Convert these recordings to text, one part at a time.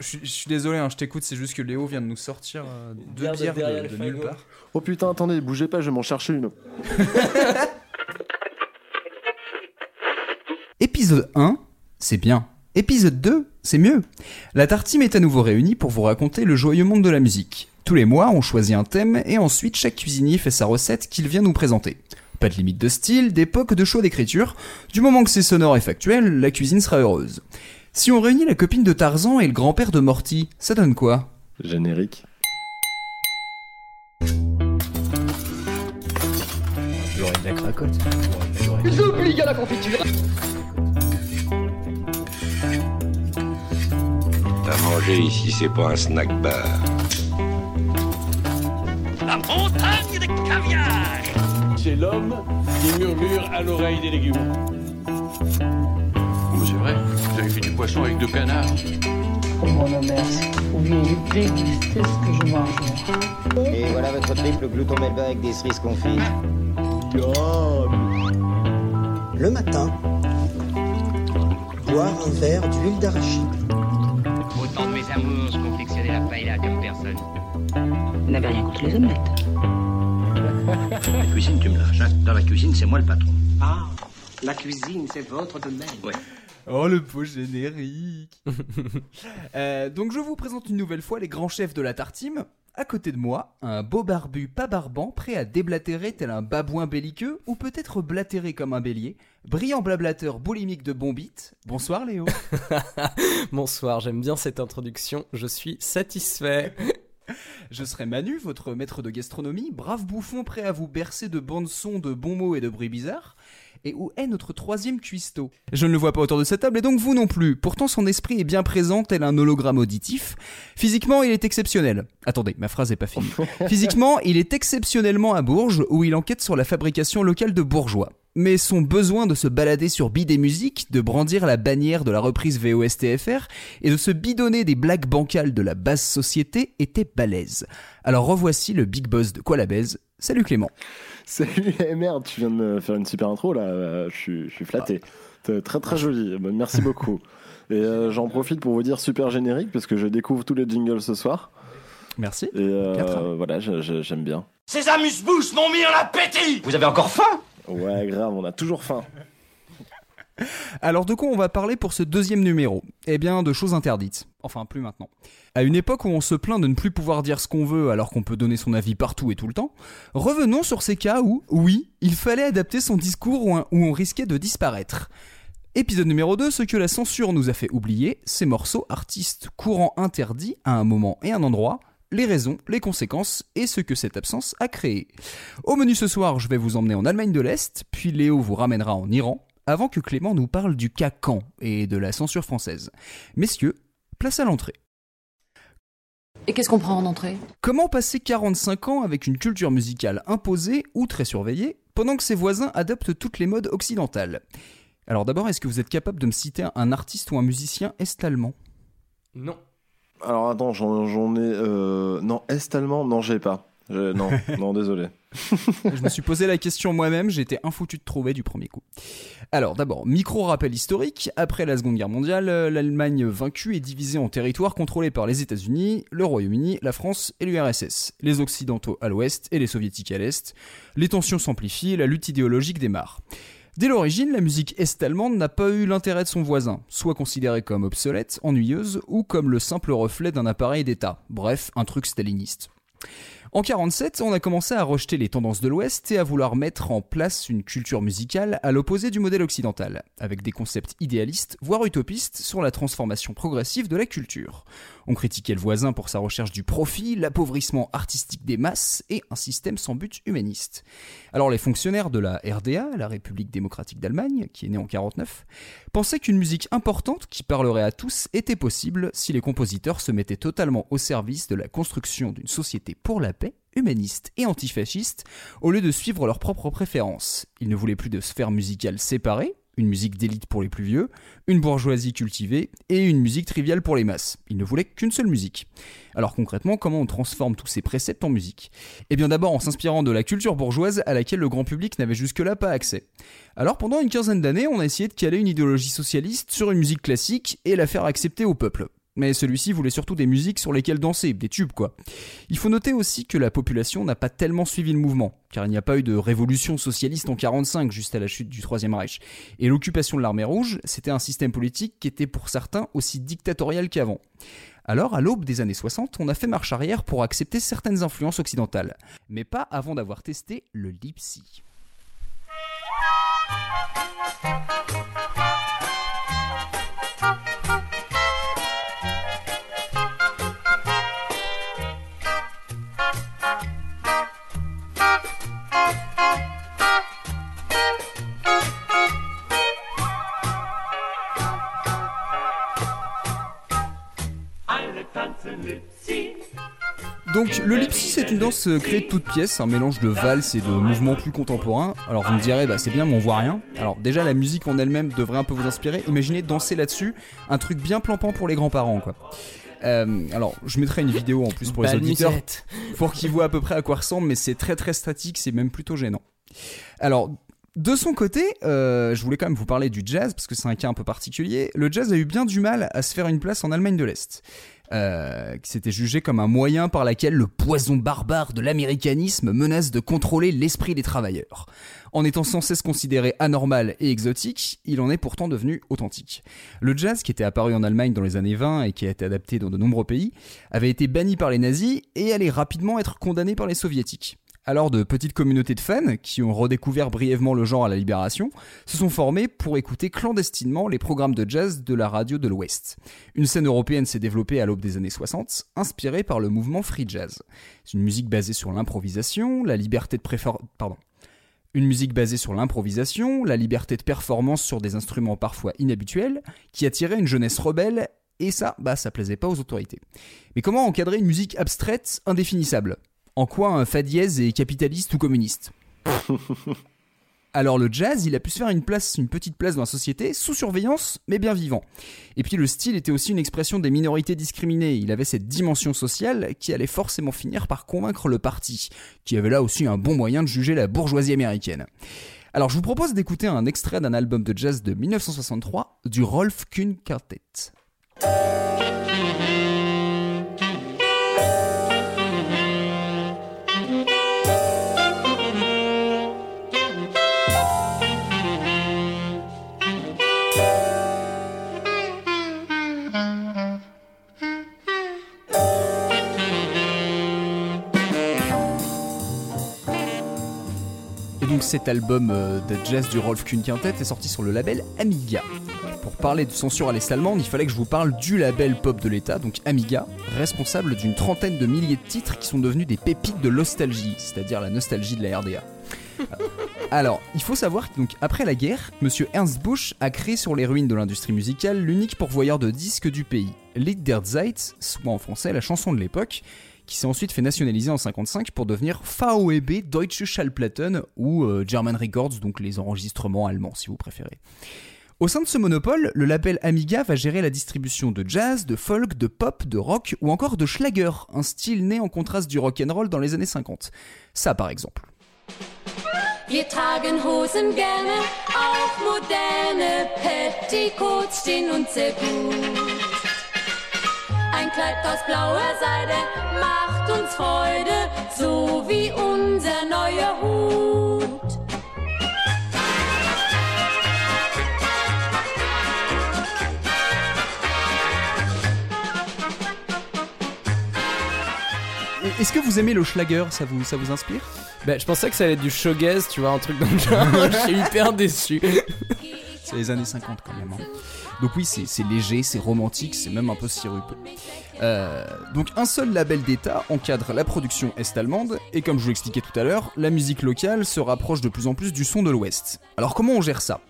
Je, je suis désolé, hein, je t'écoute, c'est juste que Léo vient de nous sortir euh, deux Bière de bières de, le de nulle part. Oh putain, attendez, bougez pas, je vais m'en chercher une. Épisode 1, c'est bien. Épisode 2, c'est mieux. La Tartime est à nouveau réunie pour vous raconter le joyeux monde de la musique. Tous les mois, on choisit un thème et ensuite chaque cuisinier fait sa recette qu'il vient nous présenter. Pas de limite de style, d'époque, de choix d'écriture. Du moment que c'est sonore et factuel, la cuisine sera heureuse. Si on réunit la copine de Tarzan et le grand-père de Morty, ça donne quoi? Générique. J'aurais de la cracotte. J'oublie à la confiture. À manger ici, c'est pas un snack bar. La montagne de caviar C'est l'homme qui murmure à l'oreille des légumes. Oh, c'est avez fait du poisson avec deux canards. Oh mon merci. Pourriez-vous déguster ce que je mange Et voilà votre triple glouton melba avec des cerises confites. Le matin, boire un verre d'huile d'arachide. Autant de mes amours confectionner la paella comme personne. Vous n'avez rien contre les omelettes. La cuisine, tu me lâches. hein. Dans la cuisine, c'est moi le patron. Ah, la cuisine, c'est votre domaine. Oh le beau générique Euh, Donc je vous présente une nouvelle fois les grands chefs de la Tartime. À côté de moi, un beau barbu pas barbant, prêt à déblatérer tel un babouin belliqueux, ou peut-être blatéré comme un bélier. Brillant blablateur boulimique de bon beat. Bonsoir Léo. Bonsoir, j'aime bien cette introduction, je suis satisfait. Je serai Manu, votre maître de gastronomie, brave bouffon prêt à vous bercer de bandes sons, de bons mots et de bruits bizarres. Et où est notre troisième cuistot? Je ne le vois pas autour de cette table et donc vous non plus. Pourtant son esprit est bien présent tel un hologramme auditif. Physiquement il est exceptionnel. Attendez, ma phrase est pas finie. Physiquement il est exceptionnellement à Bourges où il enquête sur la fabrication locale de bourgeois. Mais son besoin de se balader sur Bidet Musique, de brandir la bannière de la reprise VOSTFR et de se bidonner des blagues bancales de la basse société était balèze. Alors revoici le big boss de Quoi la baise? Salut Clément. Salut, eh merde, tu viens de me faire une super intro là, euh, je suis, je suis flatté. T'es Très très joli, Bah, merci beaucoup. Et euh, j'en profite pour vous dire super générique parce que je découvre tous les jingles ce soir. Merci. Et euh, voilà, j'aime bien. Ces amuse-bouches m'ont mis en appétit Vous avez encore faim? Ouais, grave, on a toujours faim. Alors de quoi on va parler pour ce deuxième numéro? Eh bien de choses interdites. Enfin plus maintenant. À une époque où on se plaint de ne plus pouvoir dire ce qu'on veut alors qu'on peut donner son avis partout et tout le temps, revenons sur ces cas où, oui, il fallait adapter son discours où, un- où on risquait de disparaître. Épisode numéro 2, ce que la censure nous a fait oublier, ces morceaux artistes courants interdits à un moment et un endroit, les raisons, les conséquences et ce que cette absence a créé. Au menu ce soir, je vais vous emmener en Allemagne de l'Est, puis Léo vous ramènera en Iran, avant que Clément nous parle du cas Caen et de la censure française. Messieurs, place à l'entrée. Et qu'est-ce qu'on prend en entrée? Comment passer 45 ans avec une culture musicale imposée ou très surveillée, pendant que ses voisins adoptent toutes les modes occidentales? Alors d'abord, est-ce que vous êtes capable de me citer un artiste ou un musicien est-allemand? Non. Alors attends, j'en j'en ai. euh, Non, est-allemand Non, j'ai pas. Je- Non, non, désolé. Je me suis posé la question moi-même, j'étais infoutu de trouver du premier coup. Alors d'abord, micro-rappel historique, après la Seconde Guerre mondiale, euh, l'Allemagne vaincue est divisée en territoires contrôlés par les États-Unis, le Royaume-Uni, la France et l'URSS. Les Occidentaux à l'ouest et les Soviétiques à l'est. Les tensions s'amplifient, la lutte idéologique démarre. Dès l'origine, la musique est-allemande n'a pas eu l'intérêt de son voisin, soit considérée comme obsolète, ennuyeuse, ou comme le simple reflet d'un appareil d'État. Bref, un truc staliniste. En 47, on a commencé à rejeter les tendances de l'Ouest et à vouloir mettre en place une culture musicale à l'opposé du modèle occidental, avec des concepts idéalistes, voire utopistes, sur la transformation progressive de la culture. On critiquait le voisin pour sa recherche du profit, l'appauvrissement artistique des masses et un système sans but humaniste. Alors les fonctionnaires de la RDA, la République démocratique d'Allemagne, qui est née en 49, pensaient qu'une musique importante qui parlerait à tous était possible si les compositeurs se mettaient totalement au service de la construction d'une société pour la paix, humaniste et antifasciste, au lieu de suivre leurs propres préférences. Ils ne voulaient plus de sphères musicales séparées, une musique d'élite pour les plus vieux, une bourgeoisie cultivée et une musique triviale pour les masses. Ils ne voulaient qu'une seule musique. Alors concrètement, comment on transforme tous ces préceptes en musique? Eh bien d'abord en s'inspirant de la culture bourgeoise à laquelle le grand public n'avait jusque-là pas accès. Alors pendant une quinzaine d'années, on a essayé de caler une idéologie socialiste sur une musique classique et la faire accepter au peuple. Mais celui-ci voulait surtout des musiques sur lesquelles danser, des tubes quoi. Il faut noter aussi que la population n'a pas tellement suivi le mouvement, car il n'y a pas eu de révolution socialiste en 45 juste à la chute du Troisième Reich. Et l'occupation de l'armée rouge, c'était un système politique qui était pour certains aussi dictatorial qu'avant. Alors, à l'aube des années 60, on a fait marche arrière pour accepter certaines influences occidentales, mais pas avant d'avoir testé le Lipsy. Donc le lipsy c'est une danse euh, créée de toutes pièces, un mélange de valse et de mouvements plus contemporains. Alors vous me direz bah c'est bien mais on voit rien. Alors déjà la musique en elle-même devrait un peu vous inspirer. Imaginez danser là-dessus, un truc bien plampant pour les grands-parents quoi. Euh, alors je mettrai une vidéo en plus pour les auditeurs musette. pour qu'ils voient à peu près à quoi ressemble, mais c'est très très statique, c'est même plutôt gênant. Alors, de son côté, euh, je voulais quand même vous parler du jazz, parce que c'est un cas un peu particulier. Le jazz a eu bien du mal à se faire une place en Allemagne de l'Est. Euh, qui s'était jugé comme un moyen par lequel le poison barbare de l'américanisme menace de contrôler l'esprit des travailleurs. En étant sans cesse considéré anormal et exotique, il en est pourtant devenu authentique. Le jazz, qui était apparu en Allemagne dans les années 20 et qui a été adapté dans de nombreux pays, avait été banni par les nazis et allait rapidement être condamné par les soviétiques. Alors de petites communautés de fans, qui ont redécouvert brièvement le genre à la libération, se sont formées pour écouter clandestinement les programmes de jazz de la radio de l'Ouest. Une scène européenne s'est développée à l'aube des années 60, inspirée par le mouvement free jazz. C'est une musique basée sur l'improvisation, la liberté de préfère... Pardon. Une musique basée sur l'improvisation, la liberté de performance sur des instruments parfois inhabituels, qui attirait une jeunesse rebelle, et ça, bah ça plaisait pas aux autorités. Mais comment encadrer une musique abstraite, indéfinissable? En quoi un fa dièse est capitaliste ou communiste Alors le jazz, il a pu se faire une place, une petite place dans la société, sous surveillance, mais bien vivant. Et puis le style était aussi une expression des minorités discriminées. Il avait cette dimension sociale qui allait forcément finir par convaincre le parti, qui avait là aussi un bon moyen de juger la bourgeoisie américaine. Alors je vous propose d'écouter un extrait d'un album de jazz de 1963 du Rolf Kuhn Quartet. Donc cet album euh, de jazz du Rolf Kuhn Quintet est sorti sur le label Amiga. Pour parler de censure à l'Est allemande, il fallait que je vous parle du label pop de l'État, donc Amiga, responsable d'une trentaine de milliers de titres qui sont devenus des pépites de nostalgie, c'est-à-dire la nostalgie de la RDA. Alors, il faut savoir que donc après la guerre, Monsieur Ernst Busch a créé sur les ruines de l'industrie musicale l'unique pourvoyeur de disques du pays, Lied der Zeit, soit en français la chanson de l'époque, qui s'est ensuite fait nationaliser en 55 pour devenir VEB Deutsche Schallplatten ou euh, German Records, donc les enregistrements allemands si vous préférez. Au sein de ce monopole, le label Amiga va gérer la distribution de jazz, de folk, de pop, de rock ou encore de Schlager, un style né en contraste du rock and roll dans les années 50. Ça par exemple. Ein Kleid aus blauer Seide macht uns Freude, so wie unser neuer Hut. Est-ce que vous aimez le Schlager? Ça vous, ça vous inspire? Bah, je pensais que ça allait être du shoegaze, tu vois, un truc dans le genre. Je suis hyper déçu. C'est les années 50 quand même. hein. Donc oui, c'est léger, c'est romantique, c'est même un peu sirupeux. Donc un seul label d'État encadre la production est-allemande, et comme je vous l'expliquais tout à l'heure, la musique locale se rapproche de plus en plus du son de l'Ouest. Alors comment on gère ça?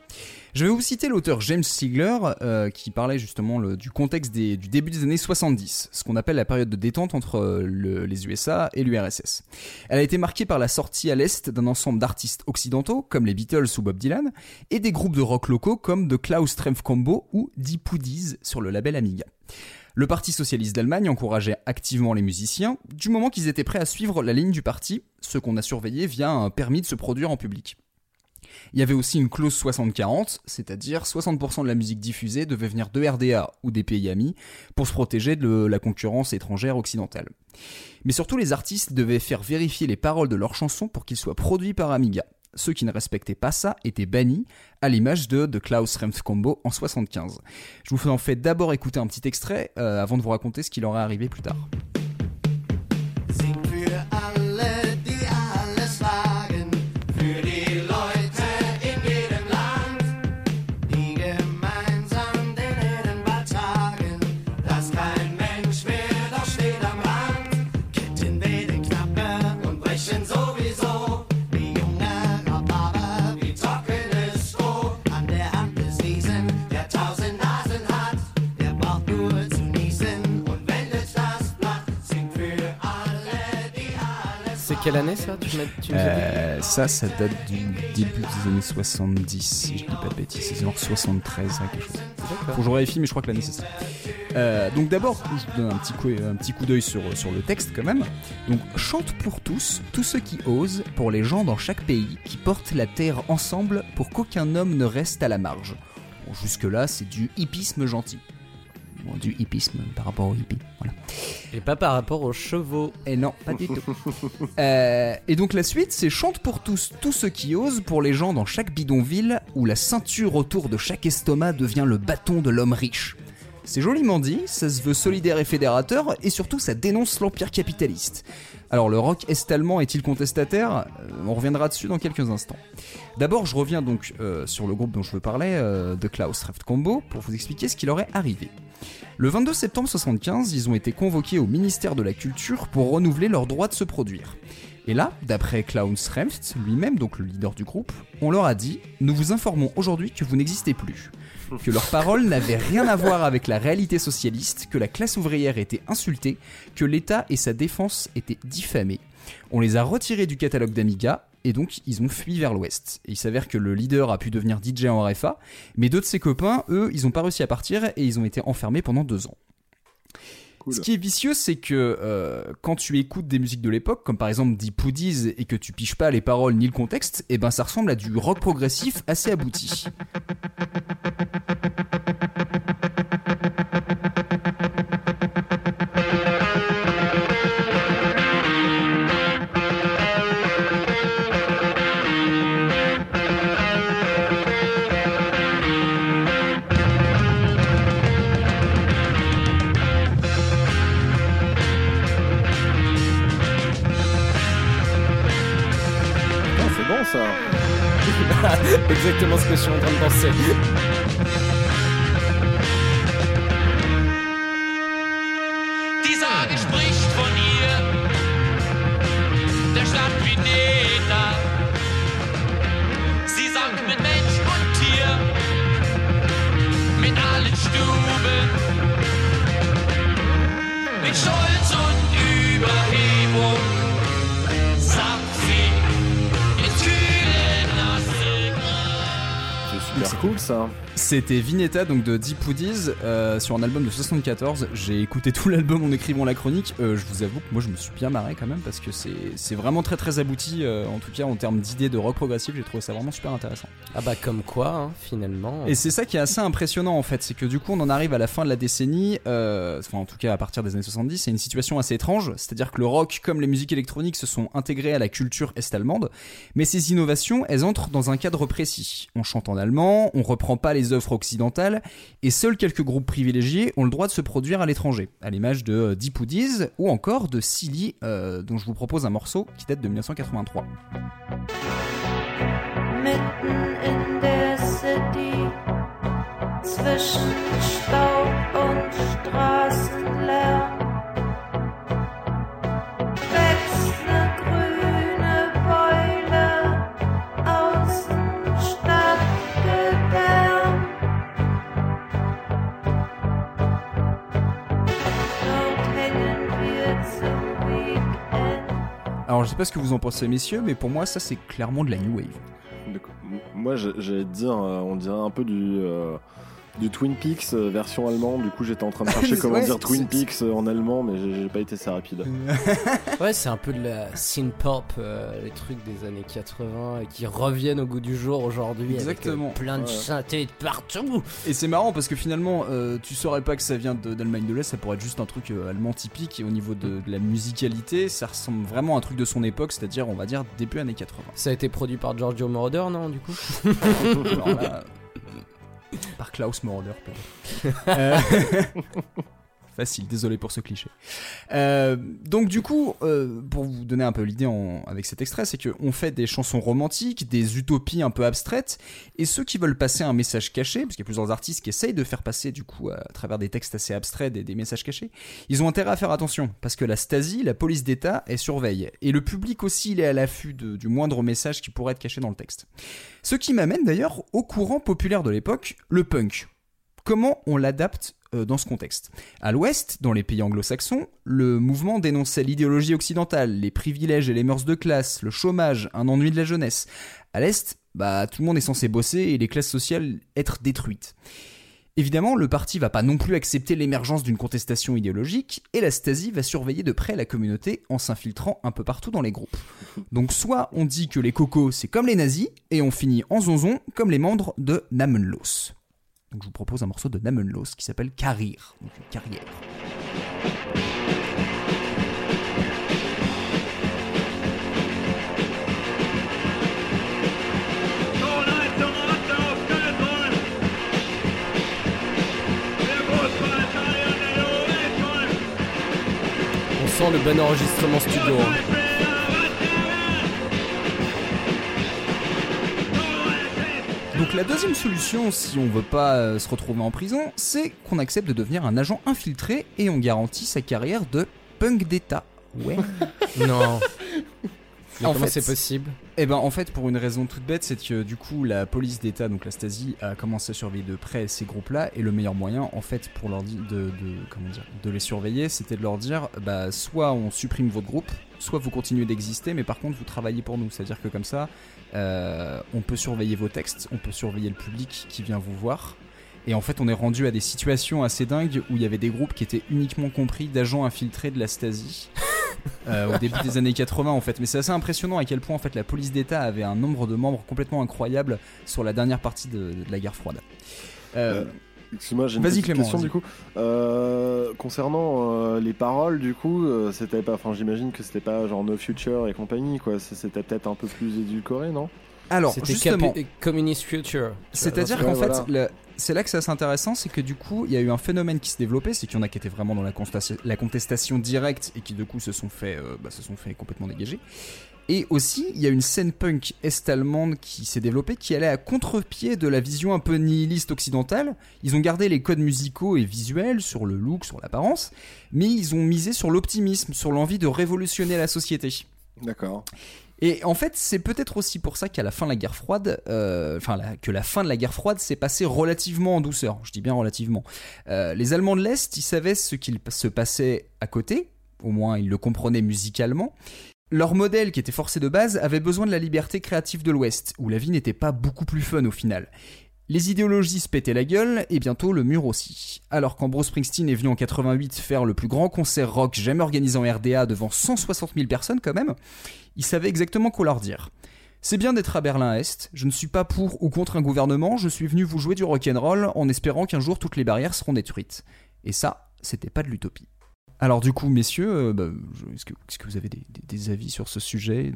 Je vais vous citer l'auteur James Sigler euh, qui parlait justement du contexte du début des années 70, ce qu'on appelle la période de détente entre euh, le- les USA et l'URSS. Elle a été marquée par la sortie à l'Est d'un ensemble d'artistes occidentaux comme les Beatles ou Bob Dylan et des groupes de rock locaux comme The Klaus Tremf Combo ou Deep Poodies sur le label Amiga. Le Parti socialiste d'Allemagne encourageait activement les musiciens, du moment qu'ils étaient prêts à suivre la ligne du parti, ce qu'on a surveillé via un permis de se produire en public. Il y avait aussi une clause 60-40, c'est-à-dire 60% de la musique diffusée devait venir de RDA ou des pays amis pour se protéger de la concurrence étrangère occidentale. Mais surtout, les artistes devaient faire vérifier les paroles de leurs chansons pour qu'ils soient produits par Amiga. Ceux qui ne respectaient pas ça étaient bannis, à l'image de The Klaus Remf Combo en 75. Je vous en fais d'abord écouter un petit extrait euh, avant de vous raconter ce qui leur est arrivé plus tard. Quelle année ça tu Euh, ça, ça date du début des années 70, si je dis pas de bêtises. C'est genre 73, hein, quelque chose. Faut que je vérifie, mais je crois que l'année c'est ça. Euh, donc d'abord, je donne un petit coup, un petit coup d'œil sur, sur le texte quand même. Donc chante pour tous, tous ceux qui osent, pour les gens dans chaque pays, qui portent la terre ensemble pour qu'aucun homme ne reste à la marge. Bon, jusque-là, c'est du hippisme gentil. Bon, du hippisme par rapport au hippie, voilà. Et pas par rapport aux chevaux. Et non, pas du tout. Euh, et donc la suite, c'est chante pour tous, tous ceux qui osent, pour les gens dans chaque bidonville, où la ceinture autour de chaque estomac devient le bâton de l'homme riche. C'est joliment dit, ça se veut solidaire et fédérateur, et surtout ça dénonce l'empire capitaliste. Alors le rock est-allemand est-il contestataire? Euh, On reviendra dessus dans quelques instants. D'abord, je reviens donc euh, sur le groupe dont je veux parler, euh, de Klaus Raft Combo, pour vous expliquer ce qui leur est arrivé. Le 22 septembre 75, ils ont été convoqués au ministère de la Culture pour renouveler leur droit de se produire. Et là, d'après Klaus Remft, lui-même, donc le leader du groupe, on leur a dit Nous vous informons aujourd'hui que vous n'existez plus. Que leurs paroles n'avaient rien à voir avec la réalité socialiste, que la classe ouvrière était insultée, que l'État et sa défense étaient diffamés. On les a retirés du catalogue d'Amiga, et donc ils ont fui vers l'ouest. Il s'avère que le leader a pu devenir DJ en RFA, mais deux de ses copains, eux, ils ont pas réussi à partir et ils ont été enfermés pendant deux ans. Ce qui est vicieux, c'est que euh, quand tu écoutes des musiques de l'époque, comme par exemple Deep Hoodies, et que tu piges pas les paroles ni le contexte, et ben ça ressemble à du rock progressif assez abouti. Exactement ce que je suis en train de penser. Cool ça. C'était Vinetta donc de Deep Hoodies euh, sur un album de 74. J'ai écouté tout l'album en écrivant la chronique. Euh, je vous avoue que moi je me suis bien marré quand même parce que c'est vraiment très très abouti. euh, en tout cas en termes d'idées de rock progressif, j'ai trouvé ça vraiment super intéressant. Ah bah comme quoi, hein, finalement. Et c'est ça qui est assez impressionnant en fait, c'est que du coup on en arrive à la fin de la décennie, euh, enfin en tout cas à partir des années 70, c'est une situation assez étrange, c'est-à-dire que le rock comme les musiques électroniques se sont intégrés à la culture est-allemande, mais ces innovations elles entrent dans un cadre précis. On chante en allemand, on reprend pas les œuvres occidentales, et seuls quelques groupes privilégiés ont le droit de se produire à l'étranger, à l'image de euh, Deep ou encore de Silly, euh, dont je vous propose un morceau qui date de 1983. Mitten in der City, zwischen Staub und Straßenlärm, Alors je sais pas ce que vous en pensez messieurs, mais pour moi ça c'est clairement de la new wave. Moi, j'allais dire, euh, on dirait un peu du, euh, du Twin Peaks euh, version allemande. Du coup, j'étais en train de chercher comment Ouais, dire Twin Peaks euh, en allemand, mais j'ai j'ai pas été assez rapide. Ouais, c'est un peu de la synth pop, euh, les trucs des années 80 et qui reviennent au goût du jour aujourd'hui. avec, euh, Exactement. plein de Ouais. synthés de partout. Et c'est marrant parce que finalement, euh, tu saurais pas que ça vient de- d'Allemagne de l'Est, ça pourrait être juste un truc euh, allemand typique. Et au niveau de, de la musicalité, ça ressemble vraiment à un truc de son époque, c'est-à-dire, on va dire, début années 80. Ça a été produit par Giorgio Moroder, non, du coup? Alors là, par Klaus Moroder, peut-être. Facile, désolé pour ce cliché. Euh, donc du coup, euh, pour vous donner un peu l'idée avec cet extrait, c'est qu'on fait des chansons romantiques, des utopies un peu abstraites, et ceux qui veulent passer un message caché, parce qu'il y a plusieurs artistes qui essayent de faire passer du coup à travers des textes assez abstraits des, des messages cachés, ils ont intérêt à faire attention, parce que la Stasi, la police d'État, elle surveille, et le public aussi, il est à l'affût du moindre message qui pourrait être caché dans le texte. Ce qui m'amène d'ailleurs au courant populaire de l'époque, le punk. Comment on l'adapte dans ce contexte À l'ouest, dans les pays anglo-saxons, le mouvement dénonçait l'idéologie occidentale, les privilèges et les mœurs de classe, le chômage, un ennui de la jeunesse. À l'est, bah tout le monde est censé bosser et les classes sociales être détruites. Évidemment, le parti va pas non plus accepter l'émergence d'une contestation idéologique, et la Stasi va surveiller de près la communauté en s'infiltrant un peu partout dans les groupes. Donc soit on dit que les cocos c'est comme les nazis, et on finit en zonzon comme les membres de Namenlos. Donc je vous propose un morceau de Namenlos qui s'appelle Carrir, donc carrière. On sent le bon enregistrement studio. hein. Donc la deuxième solution, si on veut pas euh, se retrouver en prison, c'est qu'on accepte de devenir un agent infiltré et on garantit sa carrière de punk d'État. Ouais. Non. Mais En comment c'est possible? Eh ben en fait pour une raison toute bête, c'est que du coup la police d'État, donc la Stasi, a commencé à surveiller de près ces groupes-là et le meilleur moyen en fait pour leur de, de- comment dire de les surveiller, c'était de leur dire bah soit on supprime votre groupe, soit vous continuez d'exister, mais par contre vous travaillez pour nous. C'est-à-dire que comme ça, euh, on peut surveiller vos textes, on peut surveiller le public qui vient vous voir. Et en fait, on est rendu à des situations assez dingues où il y avait des groupes qui étaient uniquement compris d'agents infiltrés de la Stasi. euh, au début des années 80 en fait mais c'est assez impressionnant à quel point en fait la police d'État avait un nombre de membres complètement incroyable sur la dernière partie de, de la guerre froide Euh, Euh, Excuse-moi, j'ai une petite Clément, question du coup. Euh, concernant euh, les paroles, du coup, euh, c'était pas. Enfin, j'imagine que c'était pas genre No Future et compagnie, quoi. C'était peut-être un peu plus édulcoré, non? Alors C'était justement Capi- Communist Future. C'est-à-dire qu'en voilà. fait, le- c'est là que c'est assez intéressant, c'est que du coup, il y a eu un phénomène qui se développait, c'est qu'il y en a qui étaient vraiment dans la, contestation, la contestation directe et qui du coup se sont fait, euh, bah, se sont fait complètement dégager. Et aussi, il y a une scène punk est-allemande qui s'est développée, qui allait à contre-pied de la vision un peu nihiliste occidentale. Ils ont gardé les codes musicaux et visuels sur le look, sur l'apparence, mais ils ont misé sur l'optimisme, sur l'envie de révolutionner la société. D'accord. Et en fait, c'est peut-être aussi pour ça qu'à la fin de la guerre froide, euh, enfin que la fin de la guerre froide s'est passée relativement en douceur. Je dis bien relativement. Euh, les Allemands de l'Est, ils savaient ce qu'il se passait à côté, au moins ils le comprenaient musicalement. Leur modèle, qui était forcé de base, avait besoin de la liberté créative de l'Ouest, où la vie n'était pas beaucoup plus fun au final. Les idéologies se pétaient la gueule, et bientôt le mur aussi. Alors quand Bruce Springsteen est venu en 88 faire le plus grand concert rock jamais organisé en RDA devant 160 000 personnes quand même, il savait exactement quoi leur dire. C'est bien d'être à Berlin-Est, je ne suis pas pour ou contre un gouvernement, je suis venu vous jouer du rock'n'roll en espérant qu'un jour toutes les barrières seront détruites. Et ça, c'était pas de l'utopie. Alors du coup, messieurs, euh, bah, est-ce que, vous avez des, avis sur ce sujet,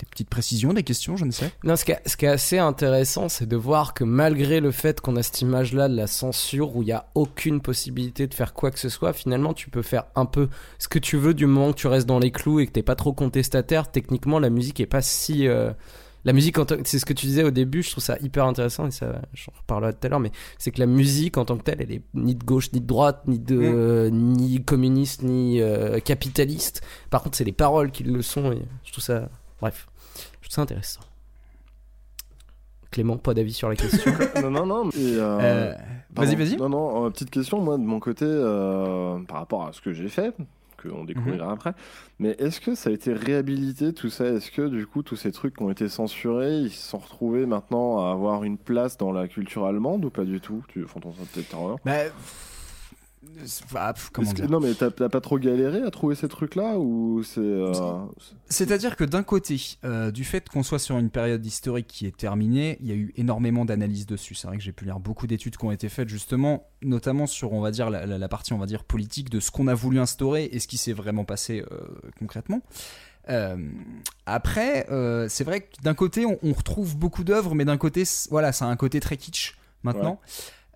des petites précisions, des questions, je ne sais Non, ce qui, est, ce qui est assez intéressant, c'est de voir que malgré le fait qu'on a cette image-là de la censure où il n'y a aucune possibilité de faire quoi que ce soit, finalement, tu peux faire un peu ce que tu veux du moment que tu restes dans les clous et que t'es pas trop contestataire. Techniquement, la musique est pas si. euh, La musique, c'est ce que tu disais au début, je trouve ça hyper intéressant et ça, j'en reparlerai tout à l'heure, mais c'est que la musique en tant que telle, elle est ni de gauche, ni de droite, ni de, euh, ni communiste, ni euh, capitaliste. Par contre, c'est les paroles qui le sont et je trouve ça, bref, je trouve ça intéressant. Clément, pas d'avis sur la question. non, non, non. euh, Euh. Vas-y, vas-y. Non, non, euh, petite question, moi, de mon côté, par rapport à ce que j'ai fait, qu'on découvrira après. Mais est-ce que ça a été réhabilité tout ça? Est-ce que du coup tous ces trucs qui ont été censurés, ils se sont retrouvés maintenant à avoir une place dans la culture allemande ou pas du tout? Tu Fanton, ça peut-être erreur. Pff, pff, comment Est-ce que- dire non mais t'as pas trop galéré à trouver ces trucs-là ou c'est euh, C'est-à-dire que d'un côté, euh, du fait qu'on soit sur une période historique qui est terminée, il y a eu énormément d'analyses dessus. C'est vrai que j'ai pu lire beaucoup d'études qui ont été faites justement, notamment sur, on va dire, la, la- la partie, on va dire, politique de ce qu'on a voulu instaurer et ce qui s'est vraiment passé euh, concrètement. Euh, après, euh, c'est vrai que d'un côté, on, on retrouve beaucoup d'œuvres, mais d'un côté, voilà, ça a un côté très kitsch maintenant.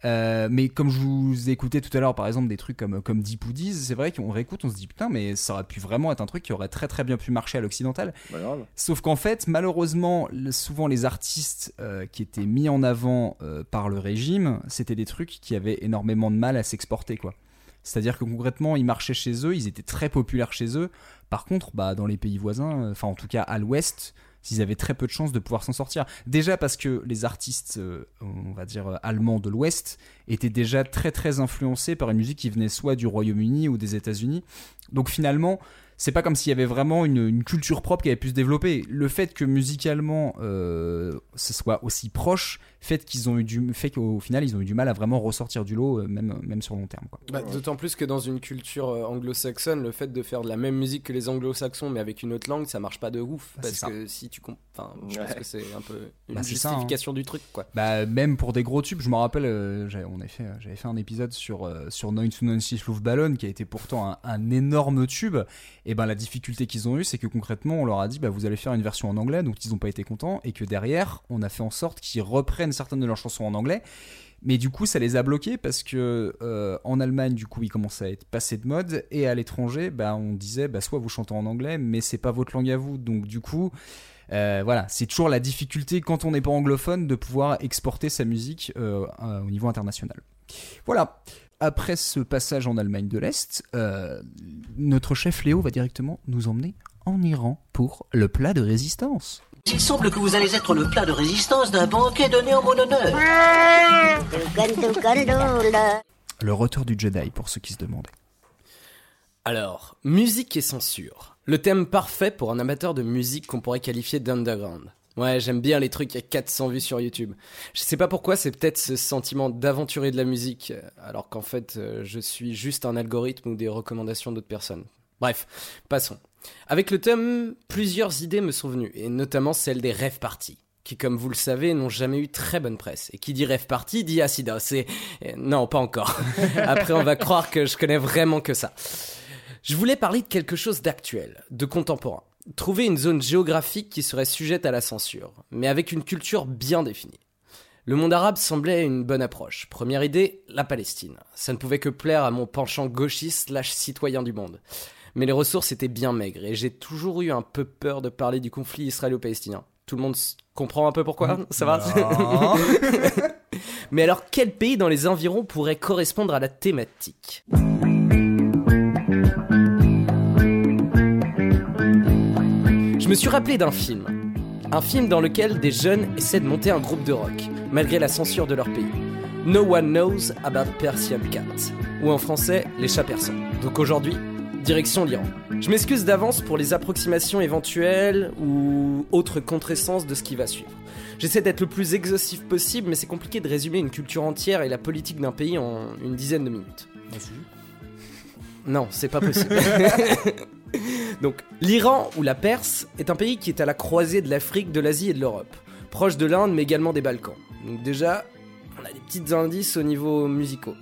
Euh, mais comme je vous ai écouté tout à l'heure, par exemple, des trucs comme, comme Deep Woodies, c'est vrai qu'on réécoute, on se dit putain, mais ça aurait pu vraiment être un truc qui aurait très très bien pu marcher à l'occidental. grave Sauf qu'en fait, malheureusement, souvent les artistes euh, qui étaient mis en avant euh, par le régime, c'était des trucs qui avaient énormément de mal à s'exporter, quoi. C'est-à-dire que concrètement, ils marchaient chez eux, ils étaient très populaires chez eux. Par contre, bah, dans les pays voisins, enfin en tout cas à l'ouest, ils avaient très peu de chances de pouvoir s'en sortir. Déjà parce que les artistes, euh, on va dire euh, allemands de l'ouest, étaient déjà très très influencés par une musique qui venait soit du Royaume-Uni ou des États-Unis. Donc finalement, c'est pas comme s'il y avait vraiment une, une culture propre qui avait pu se développer. Le fait que musicalement euh, ce soit aussi proche, fait qu'ils ont eu du, fait qu'au final ils ont eu du mal à vraiment ressortir du lot, euh, même même sur long terme. Quoi. Bah, D'autant plus que dans une culture euh, anglo-saxonne, le fait de faire de la même musique que les anglo-saxons mais avec une autre langue, ça marche pas de ouf. Bah, parce ça. que si tu comp- Enfin, je pense que c'est un peu une Bah, ça, hein. justification du truc, quoi. Bah, même pour des gros tubes, je me rappelle, euh, j'avais, on avait fait, j'avais fait un épisode sur, euh, sur 996 Luftballon qui a été pourtant un, un énorme tube. Et ben la difficulté qu'ils ont eu, c'est que concrètement, on leur a dit, bah, vous allez faire une version en anglais, donc ils n'ont pas été contents. Et que derrière, on a fait en sorte qu'ils reprennent certaines de leurs chansons en anglais. Mais du coup, ça les a bloqués parce que euh, en Allemagne, du coup, ils commençaient à être passés de mode. Et à l'étranger, bah, on disait, bah, soit vous chantez en anglais, mais c'est pas votre langue à vous. Donc du coup. Euh, voilà, c'est toujours la difficulté quand on n'est pas anglophone de pouvoir exporter sa musique euh, au niveau international. Voilà. Après ce passage en Allemagne de l'Est, euh, notre chef Léo va directement nous emmener en Iran pour le plat de résistance. Il semble que vous allez être le plat de résistance d'un banquet donné en mon honneur. Le retour du Jedi pour ceux qui se demandaient. Alors, musique et censure. Le thème parfait pour un amateur de musique qu'on pourrait qualifier d'underground. Ouais, j'aime bien les trucs à 400 vues sur YouTube. Je sais pas pourquoi, c'est peut-être ce sentiment d'aventurer de la musique, euh, alors qu'en fait, euh, je suis juste un algorithme ou des recommandations d'autres personnes. Bref, passons. Avec le thème, plusieurs idées me sont venues, et notamment celle des rêves parties qui, comme vous le savez, n'ont jamais eu très bonne presse. Et qui dit rêve party dit Acida. C'est... euh, Non, pas encore. Après, on va croire que je connais vraiment que ça. Je voulais parler de quelque chose d'actuel, de contemporain. Trouver une zone géographique qui serait sujette à la censure, mais avec une culture bien définie. Le monde arabe semblait une bonne approche. Première idée, la Palestine. Ça ne pouvait que plaire à mon penchant gauchiste slash citoyen du monde. Mais les ressources étaient bien maigres et j'ai toujours eu un peu peur de parler du conflit israélo-palestinien. Tout le monde comprend un peu pourquoi Ça va? Mais alors quel pays dans les environs pourrait correspondre à la thématique? Je me suis rappelé d'un film. Un film dans lequel des jeunes essaient de monter un groupe de rock, malgré la censure de leur pays. No One Knows About Persian Cat. Ou en français, Les chats persans. Donc aujourd'hui, direction l'Iran. Je m'excuse d'avance pour les approximations éventuelles ou autres contressences de ce qui va suivre. J'essaie d'être le plus exhaustif possible, mais c'est compliqué de résumer une culture entière et la politique d'un pays en une dizaine de minutes. Non, c'est pas possible. Donc, l'Iran ou la Perse est un pays qui est à la croisée de l'Afrique, de l'Asie et de l'Europe, proche de l'Inde mais également des Balkans. Donc déjà, on a des petits indices au niveau musicaux.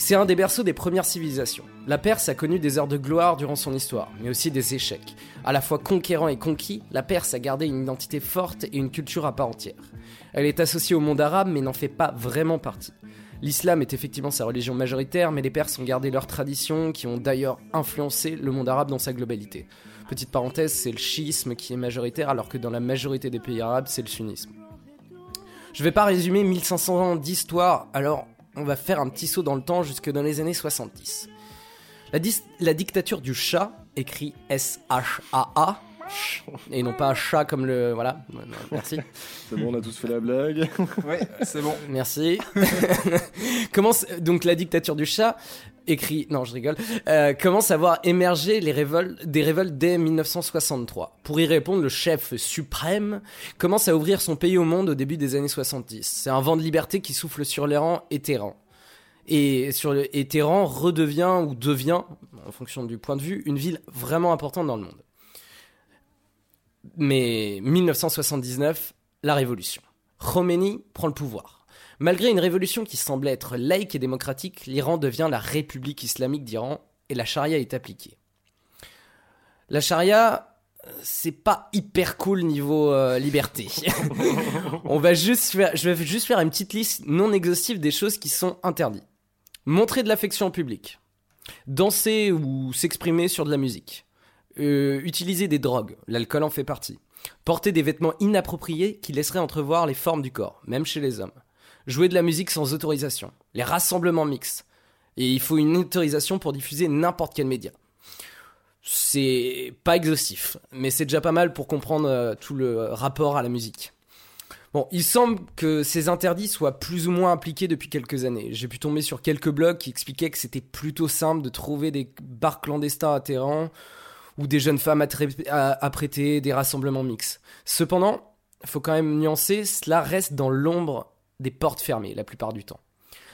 C'est un des berceaux des premières civilisations. La Perse a connu des heures de gloire durant son histoire, mais aussi des échecs. À la fois conquérant et conquis, la Perse a gardé une identité forte et une culture à part entière. Elle est associée au monde arabe mais n'en fait pas vraiment partie. L'islam est effectivement sa religion majoritaire, mais les Perses ont gardé leurs traditions qui ont d'ailleurs influencé le monde arabe dans sa globalité. Petite parenthèse, c'est le chiisme qui est majoritaire alors que dans la majorité des pays arabes, c'est le sunnisme. Je vais pas résumer 1500 ans d'histoire, alors on va faire un petit saut dans le temps jusque dans les années 70. La, la dictature du Shah, écrit S-H-A-A, et non pas chat comme le... Voilà, merci. C'est bon, on a tous fait la blague. Ouais, c'est bon. Merci. Comment c'est- donc la dictature du chat écrit, non je rigole, euh, commence à voir émerger les révoltes, des révoltes dès 1963. Pour y répondre, le chef suprême commence à ouvrir son pays au monde au début des années 70. C'est un vent de liberté qui souffle sur les rangs et Téhéran. Et, sur le, et Téhéran redevient ou devient, en fonction du point de vue, une ville vraiment importante dans le monde. Mais 1979, la révolution. Khomeini prend le pouvoir. Malgré une révolution qui semblait être laïque et démocratique, l'Iran devient la République islamique d'Iran et la charia est appliquée. La charia, c'est pas hyper cool niveau euh, liberté. On va juste faire, je vais juste faire une petite liste non exhaustive des choses qui sont interdites. Montrer de l'affection en public, danser ou s'exprimer sur de la musique, Euh, utiliser des drogues, l'alcool en fait partie, porter des vêtements inappropriés qui laisseraient entrevoir les formes du corps, même chez les hommes, jouer de la musique sans autorisation, les rassemblements mixtes, et il faut une autorisation pour diffuser n'importe quel média. C'est pas exhaustif, mais c'est déjà pas mal pour comprendre euh, tout le rapport à la musique. Bon, il semble que ces interdits soient plus ou moins appliqués depuis quelques années. J'ai pu tomber sur quelques blogs qui expliquaient que c'était plutôt simple de trouver des bars clandestins à Téhéran ou des jeunes femmes prêter, des rassemblements mixtes. Cependant, faut quand même nuancer, cela reste dans l'ombre des portes fermées la plupart du temps.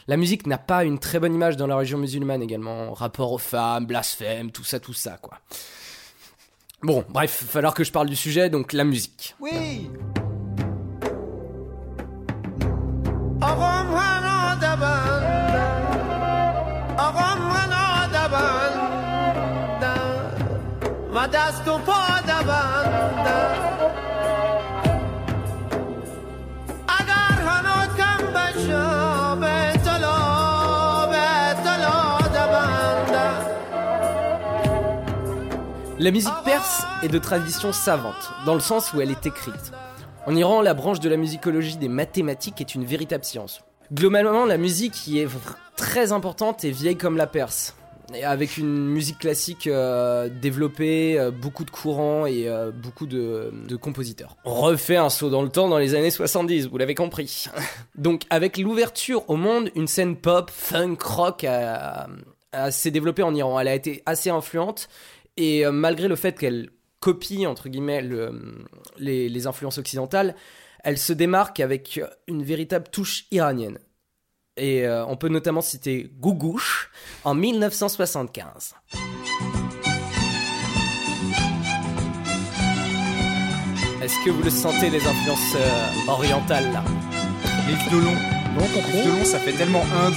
La musique n'a pas une très bonne image dans la région musulmane également, rapport aux femmes, blasphème, tout ça, tout ça, quoi. Bon, bref, falloir que je parle du sujet, donc la musique. Oui La musique perse est de tradition savante, dans le sens où elle est écrite. En Iran, la branche de la musicologie des mathématiques est une véritable science. Globalement, la musique y est très importante et vieille comme la Perse. Et avec une musique classique euh, développée, euh, beaucoup de courants et euh, beaucoup de, compositeurs. On refait un saut dans le temps dans les années 70, vous l'avez compris. Donc avec l'ouverture au monde, une scène pop, funk, rock s'est développée en Iran. Elle a été assez influente et malgré le fait qu'elle copie, entre guillemets, le- les, les influences occidentales, elle se démarque avec une véritable touche iranienne. Et euh, on peut notamment citer Gougouche en 1975. Est-ce que vous le sentez, les influences euh, orientales là? Les violons. Les violons, ça fait tellement Inde.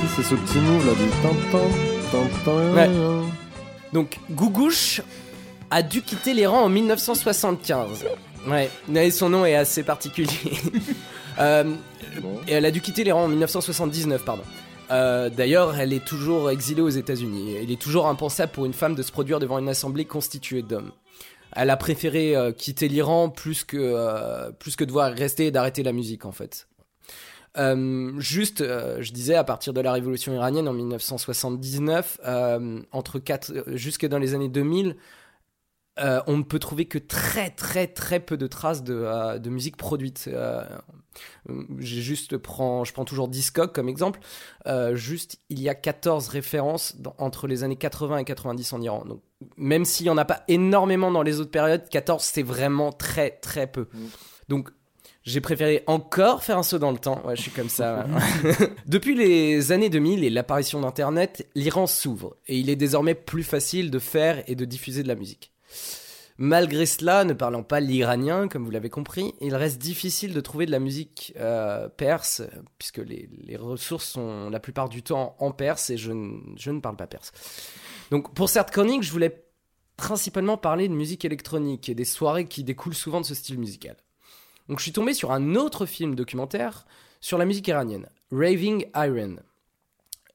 Si, c'est ce petit move là du tintin, tintin. Ouais. Donc, Gougouche a dû quitter l'Iran en 1975. Ouais, mais son nom est assez particulier. Euh, et elle a dû quitter l'Iran en 1979, pardon. Euh, D'ailleurs, elle est toujours exilée aux États-Unis. Il est toujours impensable pour une femme de se produire devant une assemblée constituée d'hommes. Elle a préféré euh, quitter l'Iran plus que euh, plus que devoir rester et d'arrêter la musique en fait. Euh, juste, euh, je disais, à partir de la révolution iranienne en 1979, euh, entre euh, jusque dans les années 2000, euh, on ne peut trouver que très très très peu de traces de, euh, de musique produite. Euh, j'ai juste prends, je prends toujours Discog comme exemple. Euh, juste, il y a 14 références dans- entre les années 80 et 90 en Iran. Donc, même s'il y en a pas énormément dans les autres périodes, 14 c'est vraiment très très peu. Donc j'ai préféré encore faire un saut dans le temps. Ouais, je suis comme ça. ouais. Depuis les années 2000 et l'apparition d'Internet, l'Iran s'ouvre et il est désormais plus facile de faire et de diffuser de la musique. Malgré cela, ne parlant pas l'iranien, comme vous l'avez compris, il reste difficile de trouver de la musique euh, perse, puisque les, ressources sont la plupart du temps en perse et je, ne- je ne parle pas perse. Donc pour cette chronique, je voulais principalement parler de musique électronique et des soirées qui découlent souvent de ce style musical. Donc je suis tombé sur un autre film documentaire sur la musique iranienne, Raving Iron.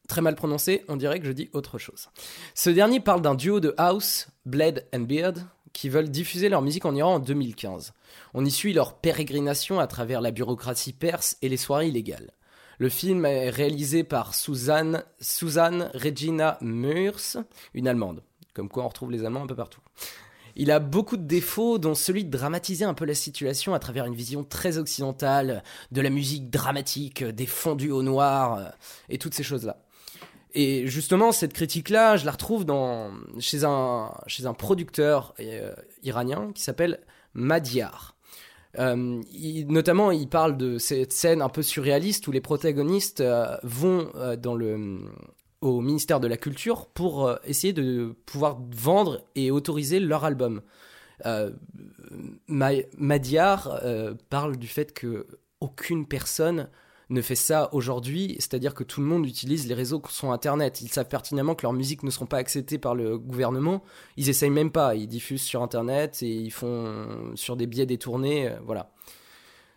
Très mal prononcé, on dirait que je dis autre chose. Ce dernier parle d'un duo de house, Blade and Beard, qui veulent diffuser leur musique en Iran en 2015. On y suit leur pérégrination à travers la bureaucratie perse et les soirées illégales. Le film est réalisé par Suzanne, Suzanne Regina Meurs, une Allemande. Comme quoi on retrouve les Allemands un peu partout. Il a beaucoup de défauts, dont celui de dramatiser un peu la situation à travers une vision très occidentale de la musique dramatique, des fondus au noir euh, et toutes ces choses-là. Et justement, cette critique-là, je la retrouve dans, chez, un, chez un producteur euh, iranien qui s'appelle Madiar. Euh, notamment, il parle de cette scène un peu surréaliste où les protagonistes euh, vont dans le, au ministère de la Culture pour essayer de pouvoir vendre et autoriser leur album. Ma- Madiar parle du fait que aucune personne ne fait ça aujourd'hui, c'est-à-dire que tout le monde utilise les réseaux qui sont Internet. Ils savent pertinemment que leurs musiques ne seront pas acceptées par le gouvernement. Ils essayent même pas. Ils diffusent sur Internet et ils font sur des biais détournés. euh, voilà.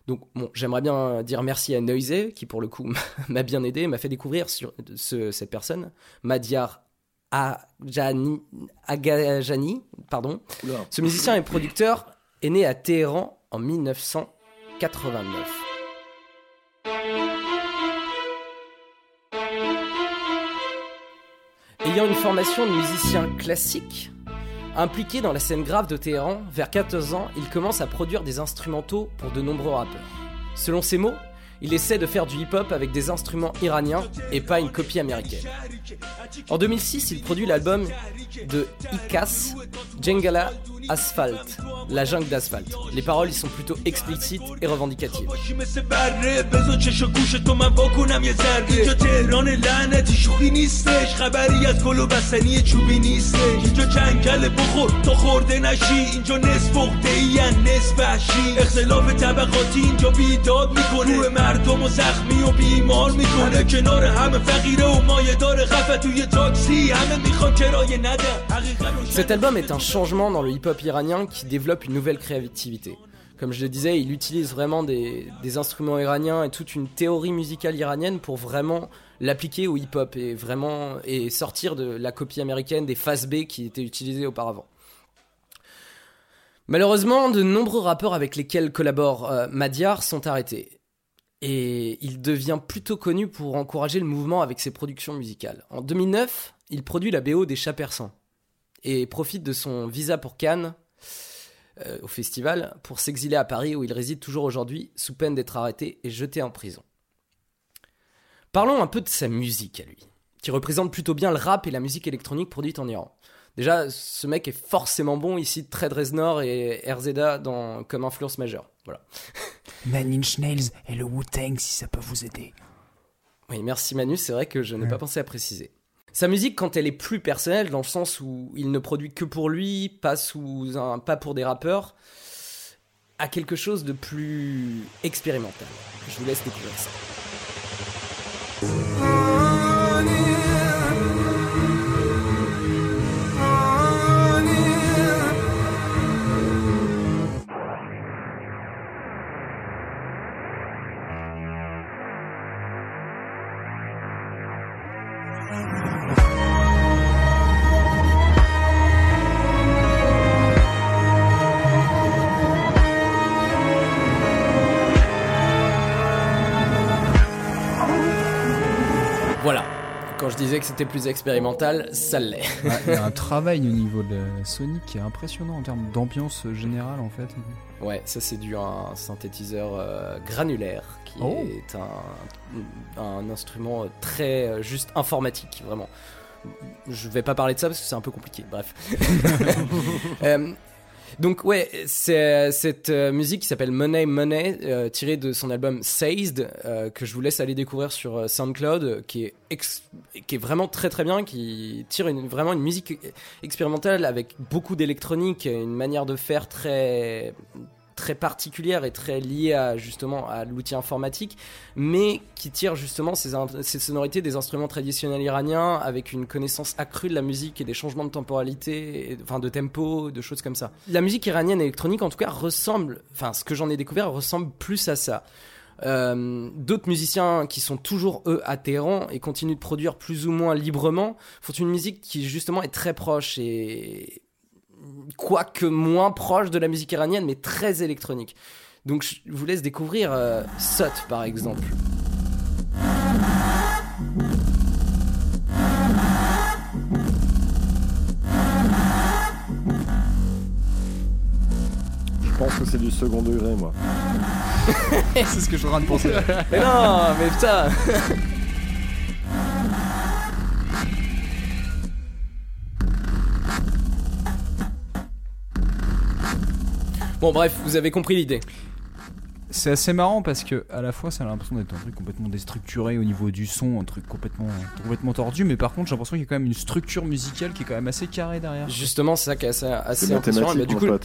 Donc, bon, j'aimerais bien dire merci à Noisy, qui pour le coup m'a bien aidé, m'a fait découvrir sur ce- cette personne, Madiar Ajani, Agajani, pardon. Oula. Ce musicien et producteur est né à Téhéran en 1989. Ayant une formation de musicien classique, impliqué dans la scène grave de Téhéran, vers 14 ans, il commence à produire des instrumentaux pour de nombreux rappeurs. Selon ses mots, il essaie de faire du hip-hop avec des instruments iraniens et pas une copie américaine. En 2006, il produit l'album de Ikas, Jengala Asphalt, la jungle d'asphalte. Les paroles y sont plutôt explicites et revendicatives. Cet album est un changement dans le hip-hop iranien qui développe une nouvelle créativité. Comme je le disais, il utilise vraiment des, instruments iraniens et toute une théorie musicale iranienne pour vraiment l'appliquer au hip-hop et vraiment et sortir de la copie américaine des phases B qui étaient utilisées auparavant. Malheureusement, de nombreux rappeurs avec lesquels collabore euh, Madiar sont arrêtés. Et il devient plutôt connu pour encourager le mouvement avec ses productions musicales. En 2009, il produit la BO des Chats Persans et profite de son visa pour Cannes euh, au festival pour s'exiler à Paris où il réside toujours aujourd'hui sous peine d'être arrêté et jeté en prison. Parlons un peu de sa musique à lui, qui représente plutôt bien le rap et la musique électronique produite en Iran. Déjà, ce mec est forcément bon, il cite Trade Reznor et RZA dans, comme influence majeure. Voilà. Nine Inch Nails et le Wu-Tang si ça peut vous aider. Oui, merci Manu, c'est vrai que je n'ai pas pensé à préciser. Sa musique, quand elle est plus personnelle, dans le sens où il ne produit que pour lui, pas, sous pas pour des rappeurs, a quelque chose de plus expérimental. Je vous laisse découvrir ça. Que c'était plus expérimental, ça l'est. Ouais, Il y a un travail au niveau de la Sony qui est impressionnant en termes d'ambiance générale en fait. Ouais, ça c'est dû à un synthétiseur euh, granulaire qui Oh. est un, un instrument très euh, juste informatique, vraiment. Je vais pas parler de ça parce que c'est un peu compliqué, bref. Euh, donc ouais, c'est cette euh, musique qui s'appelle Money Money, euh, tirée de son album Seized, euh, que je vous laisse aller découvrir sur euh, SoundCloud, qui est qui est vraiment très très bien, qui tire vraiment une musique expérimentale avec beaucoup d'électronique, une manière de faire très très particulière et très liée à justement à l'outil informatique, mais qui tire justement ces, ces sonorités des instruments traditionnels iraniens avec une connaissance accrue de la musique et des changements de temporalité, enfin de tempo, de choses comme ça. La musique iranienne électronique en tout cas ressemble, enfin ce que j'en ai découvert ressemble plus à ça. Euh, D'autres musiciens qui sont toujours eux à Téhéran et continuent de produire plus ou moins librement font une musique qui justement est très proche et quoique moins proche de la musique iranienne mais très électronique. Donc je vous laisse découvrir euh, Sot par exemple. pense que c'est du second degré, moi. c'est ce que je suis en train de penser. Mais non, mais putain Bon bref, vous avez compris l'idée. C'est assez marrant parce que à la fois ça a l'impression d'être un truc complètement déstructuré au niveau du son, un truc complètement, complètement tordu, mais par contre j'ai l'impression qu'il y a quand même une structure musicale qui est quand même assez carrée derrière. Justement, c'est ça qui est assez, assez impressionnant. Mais du coup, ouais.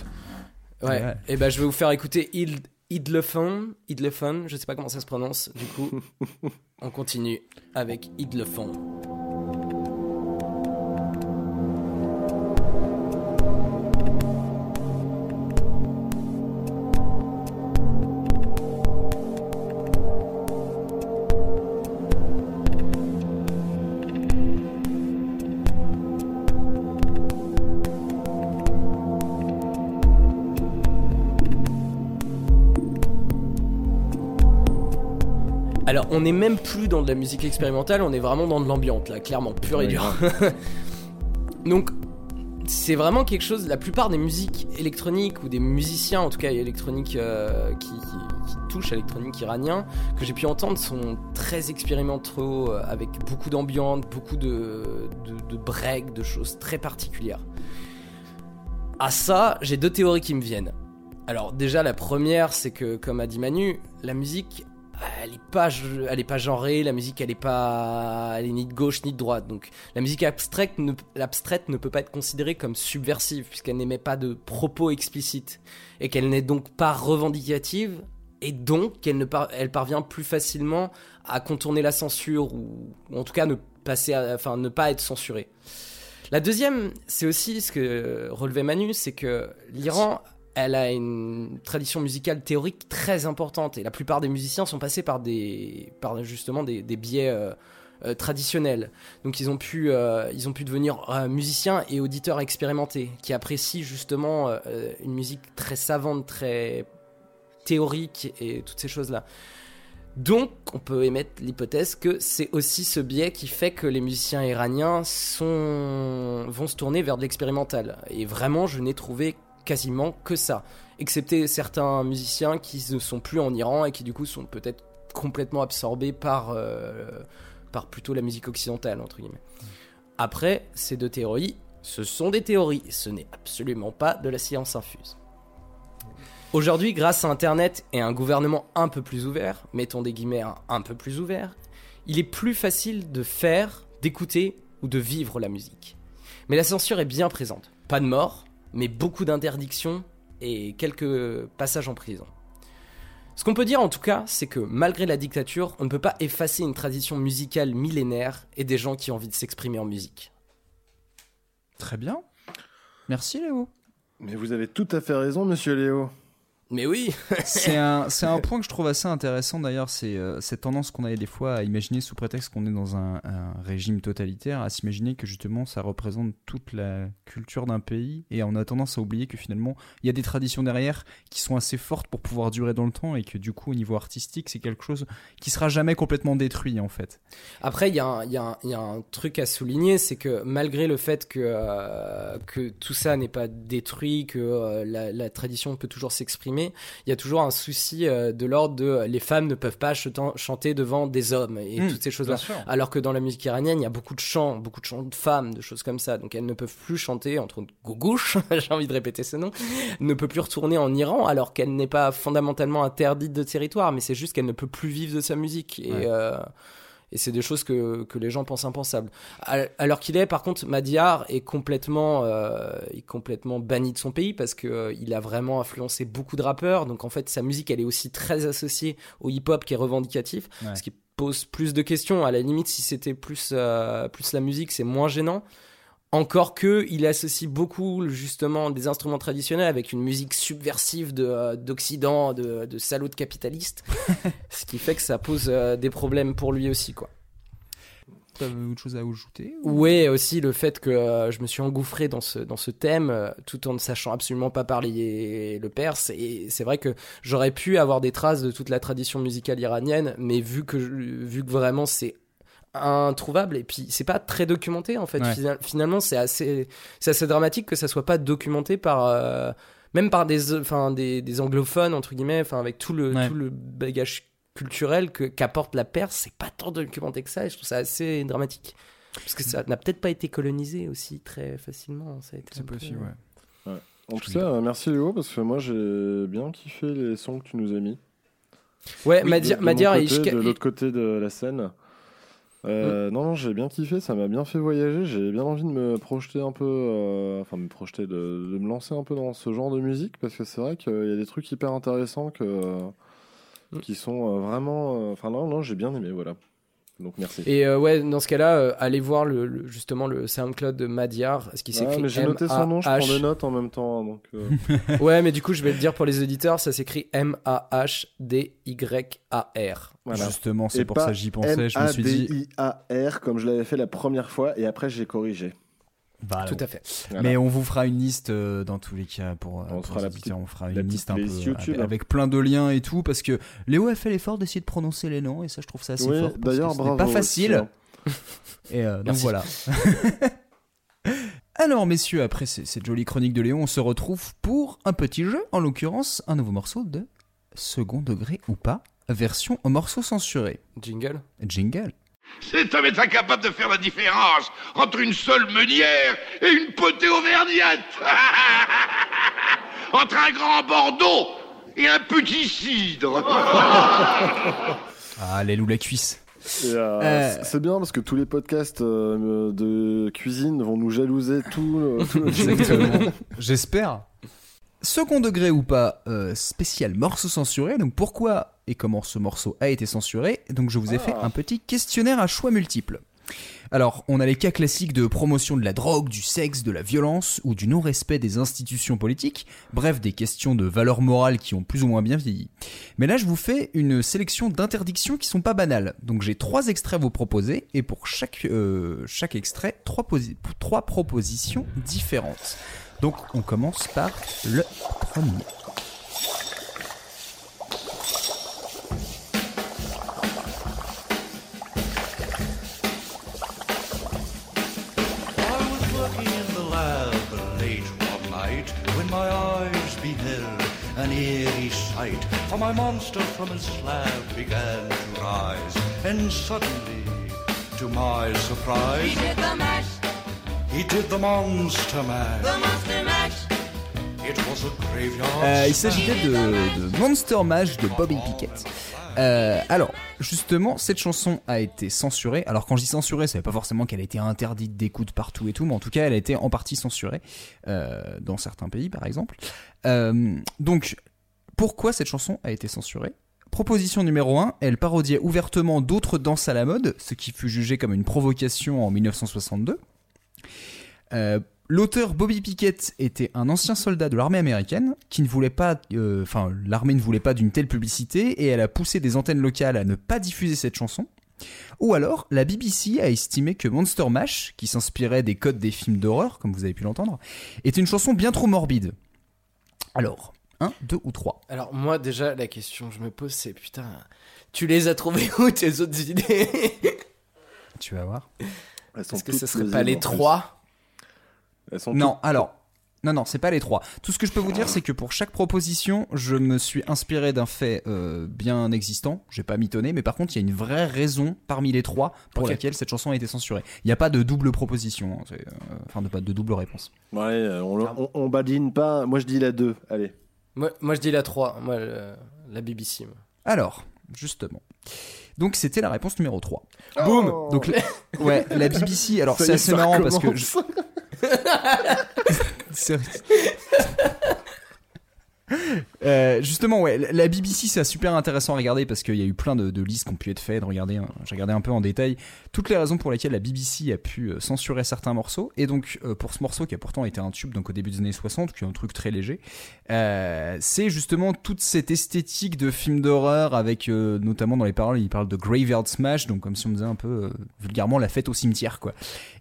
Ouais. Et ben je vais vous faire écouter Id- Idlefon, Idlefon, je sais pas comment ça se prononce. Du coup, on continue avec Idlefon. On n'est même plus dans de la musique expérimentale, on est vraiment dans de l'ambiante, là, clairement, pur et dur. Donc, c'est vraiment quelque chose. La plupart des musiques électroniques ou des musiciens, en tout cas électroniques, euh, qui, qui- qui touchent à l'électronique iranien, que j'ai pu entendre, sont très expérimentaux, euh, avec beaucoup d'ambiance, beaucoup de, de, de breaks, de choses très particulières. À ça, j'ai deux théories qui me viennent. Alors déjà la première c'est que comme a dit Manu, la musique elle est pas elle est pas genrée, la musique elle est pas elle est ni de gauche ni de droite. Donc la musique abstraite ne peut pas être considérée comme subversive puisqu'elle n'émet pas de propos explicites et qu'elle n'est donc pas revendicative et donc qu'elle ne parvient plus facilement à contourner la censure ou, ou en tout cas ne passer à- enfin ne pas être censurée. La deuxième, c'est aussi ce que relevait Manu, c'est que l'Iran, elle a une tradition musicale théorique très importante et la plupart des musiciens sont passés par des, par justement des, biais euh, euh, traditionnels. Donc ils ont pu, euh, ils ont pu devenir musiciens et auditeurs expérimentés qui apprécient justement une musique très savante, très théorique et toutes ces choses-là. Donc, on peut émettre l'hypothèse que c'est aussi ce biais qui fait que les musiciens iraniens sont... vont se tourner vers de l'expérimental. Et vraiment, je n'ai trouvé quasiment que ça. Excepté certains musiciens qui ne sont plus en Iran et qui du coup sont peut-être complètement absorbés par, euh, par plutôt la musique occidentale, entre guillemets. Après, ces deux théories, ce sont des théories, ce n'est absolument pas de la science infuse. Aujourd'hui, grâce à Internet et un gouvernement un peu plus ouvert, mettons des guillemets un, un peu plus ouvert, il est plus facile de faire, d'écouter ou de vivre la musique. Mais la censure est bien présente. Pas de mort, mais beaucoup d'interdictions et quelques passages en prison. Ce qu'on peut dire en tout cas, c'est que malgré la dictature, on ne peut pas effacer une tradition musicale millénaire et des gens qui ont envie de s'exprimer en musique. Très bien. Merci Léo. Mais vous avez tout à fait raison, monsieur Léo. Mais oui C'est un, un point que je trouve assez intéressant d'ailleurs, c'est euh, cette tendance qu'on a des fois à imaginer sous prétexte qu'on est dans un, un régime totalitaire, à s'imaginer que justement ça représente toute la culture d'un pays et on a tendance à oublier que finalement il y a des traditions derrière qui sont assez fortes pour pouvoir durer dans le temps et que du coup au niveau artistique c'est quelque chose qui sera jamais complètement détruit en fait. Après, il y, a un- il y y a un truc à souligner, c'est que malgré le fait que, euh, que tout ça n'est pas détruit, que euh, la, la tradition peut toujours s'exprimer, il y a toujours un souci euh, de l'ordre de euh, les femmes ne peuvent pas chanter devant des hommes et Mmh, toutes ces choses-là. Alors que dans la musique iranienne, il y a beaucoup de chants, beaucoup de chants de femmes, de choses comme ça. Donc elles ne peuvent plus chanter, entre autres Gougouche, j'ai envie de répéter ce nom, ne peut plus retourner en Iran alors qu'elle n'est pas fondamentalement interdite de territoire, mais c'est juste qu'elle ne peut plus vivre de sa musique. Et, Ouais. euh, et c'est des choses que, que les gens pensent impensables. Alors qu'il est, par contre, Madiar est complètement, euh, est complètement banni de son pays parce que euh, il a vraiment influencé beaucoup de rappeurs. Donc en fait, sa musique, elle est aussi très associée au hip-hop qui est revendicatif, Ouais. ce qui pose plus de questions. À la limite, si c'était plus, euh, plus la musique, c'est moins gênant. Encore que, il associe beaucoup justement des instruments traditionnels avec une musique subversive de, euh, d'Occident, de, de salauds de capitalistes, ce qui fait que ça pose euh, des problèmes pour lui aussi, quoi. T'avais autre chose à ajouter ou- Ouais, aussi le fait que euh, je me suis engouffré dans ce, dans ce thème euh, tout en ne sachant absolument pas parler le perse. Et c'est vrai que j'aurais pu avoir des traces de toute la tradition musicale iranienne, mais vu que, je- vu que vraiment c'est introuvable et puis c'est pas très documenté en fait Ouais. Finalement c'est assez c'est assez dramatique que ça soit pas documenté par euh, même par des, enfin, des, des anglophones, entre guillemets, enfin, avec tout le, Ouais. tout le bagage culturel que, qu'apporte la Perse, c'est pas tant documenté que ça, et je trouve ça assez dramatique. Parce que ça n'a peut-être pas été colonisé aussi très facilement. Ça a été C'est peu- possible, ouais. En tout cas, euh, merci Léo, parce que moi j'ai bien kiffé les sons que tu nous as mis. Ouais, De- Madia- de mon Madiar et Ishka- De l'autre côté de la scène. Euh. Non, non, j'ai bien kiffé, ça m'a bien fait voyager. J'ai bien envie de me projeter un peu, euh, enfin, me projeter, de, de me lancer un peu dans ce genre de musique, parce que c'est vrai qu'il y a des trucs hyper intéressants que, Mm. qui sont euh, vraiment. euh, Enfin, non, non, j'ai bien aimé, voilà. Donc, merci. Et euh, ouais, dans ce cas-là, euh, allez voir le, le- justement le SoundCloud de Madiar, ce qui Ah, s'écrit mais j'ai noté son nom, je prends des notes en même temps. Donc, euh, Ouais, mais du coup, je vais le dire pour les auditeurs, ça s'écrit M-A-H-D-Y-A-R. voilà. Justement, c'est pour ça que j'y pensais. Je me suis dit. M-A-D-I-A-R, comme je l'avais fait la première fois, et après j'ai corrigé. Voilà. Tout à fait. Voilà. Mais on vous fera une liste euh, dans tous les cas pour, euh, On pour fera la petite- on fera une liste un peu YouTube. avec, avec plein de liens et tout parce que Léo a fait l'effort d'essayer de prononcer les noms et ça je trouve ça assez Oui, fort. parce que d'ailleurs, ce bravo. n'est pas facile. hein. Et euh, donc voilà. Alors messieurs, après cette jolie chronique de Léon, on se retrouve pour un petit jeu, en l'occurrence un nouveau morceau de second degré ou pas, version au morceau censuré. Jingle Jingle. Cet homme est incapable de faire la différence entre une seule meunière et une potée auvergnate. entre un grand Bordeaux et un petit cidre. Ah, l'aile ou la cuisse. Euh, Euh. c'est- bien parce que tous les podcasts euh, de cuisine vont nous jalouser tout, euh, tout le Exactement. J'espère. Second degré ou pas, euh, spécial morceau censuré. Donc pourquoi et comment ce morceau a été censuré Donc je vous ai fait un petit questionnaire à choix multiples. Alors, on a les cas classiques de promotion de la drogue, du sexe, de la violence ou du non-respect des institutions politiques, bref, des questions de valeur morale qui ont plus ou moins bien vieilli. Mais là, je vous fais une sélection d'interdictions qui sont pas banales. Donc j'ai trois extraits à vous proposer, et pour chaque, euh, chaque extrait, trois, trois propositions différentes. Donc on commence par le premier. An eerie sight. For my monster from his slab began to rise, and suddenly, to my surprise, He did the mash, he did the monster mash. the monster mash. It was a graveyard. Euh, il smash. s'agissait de, de Monster Mash de Bobby Pickett. Euh, alors, justement, cette chanson a été censurée. Alors, quand je dis censurée, ça veut pas forcément qu'elle a été interdite d'écoute partout et tout, mais en tout cas, elle a été en partie censurée euh, dans certains pays, par exemple. Euh, donc, pourquoi cette chanson a été censurée? Proposition numéro 1, elle parodiait ouvertement d'autres danses à la mode, ce qui fut jugé comme une provocation en 1962. L'auteur Bobby Pickett était un ancien soldat de l'armée américaine qui ne voulait pas, euh, enfin l'armée ne voulait pas d'une telle publicité et elle a poussé des antennes locales à ne pas diffuser cette chanson. Ou alors la BBC a estimé que Monster Mash, qui s'inspirait des codes des films d'horreur, comme vous avez pu l'entendre, était une chanson bien trop morbide. Alors, un, deux ou trois. Alors moi déjà la question que je me pose c'est putain tu les as trouvées où tes autres idées? Tu vas voir. Est-ce que ce serait pas les trois? Elles sont Non, toutes- alors. Non, non, c'est pas les trois. Tout ce que je peux vous dire, c'est que pour chaque proposition, je me suis inspiré d'un fait euh, bien existant. J'ai pas mitonné, mais par contre, il y a une vraie raison parmi les trois pour laquelle cette chanson a été censurée. Il n'y a pas de double proposition, hein, c'est, euh, enfin, de, pas de double réponse. Ouais, euh, on, on, on badine pas. Moi je dis la 2. Allez. moi, moi, je dis la 3, moi le- la BBC. moi. Alors, justement. Donc, c'était la réponse numéro 3. Boum Donc, la- ouais, la BBC, alors c'est est, assez marrant parce que. C'est- Euh, justement, ouais, la BBC, c'est super intéressant à regarder parce qu'il y a eu plein de, listes qui ont pu être faites. Regardez, hein, j'ai regardé un peu en détail toutes les raisons pour lesquelles la BBC a pu euh, censurer certains morceaux. Et donc, euh, pour ce morceau qui a pourtant été un tube donc au début des années 60, qui est un truc très léger, euh, c'est justement toute cette esthétique de film d'horreur avec euh, notamment dans les paroles, il parle de graveyard smash, donc comme si on disait un peu euh, vulgairement la fête au cimetière, quoi.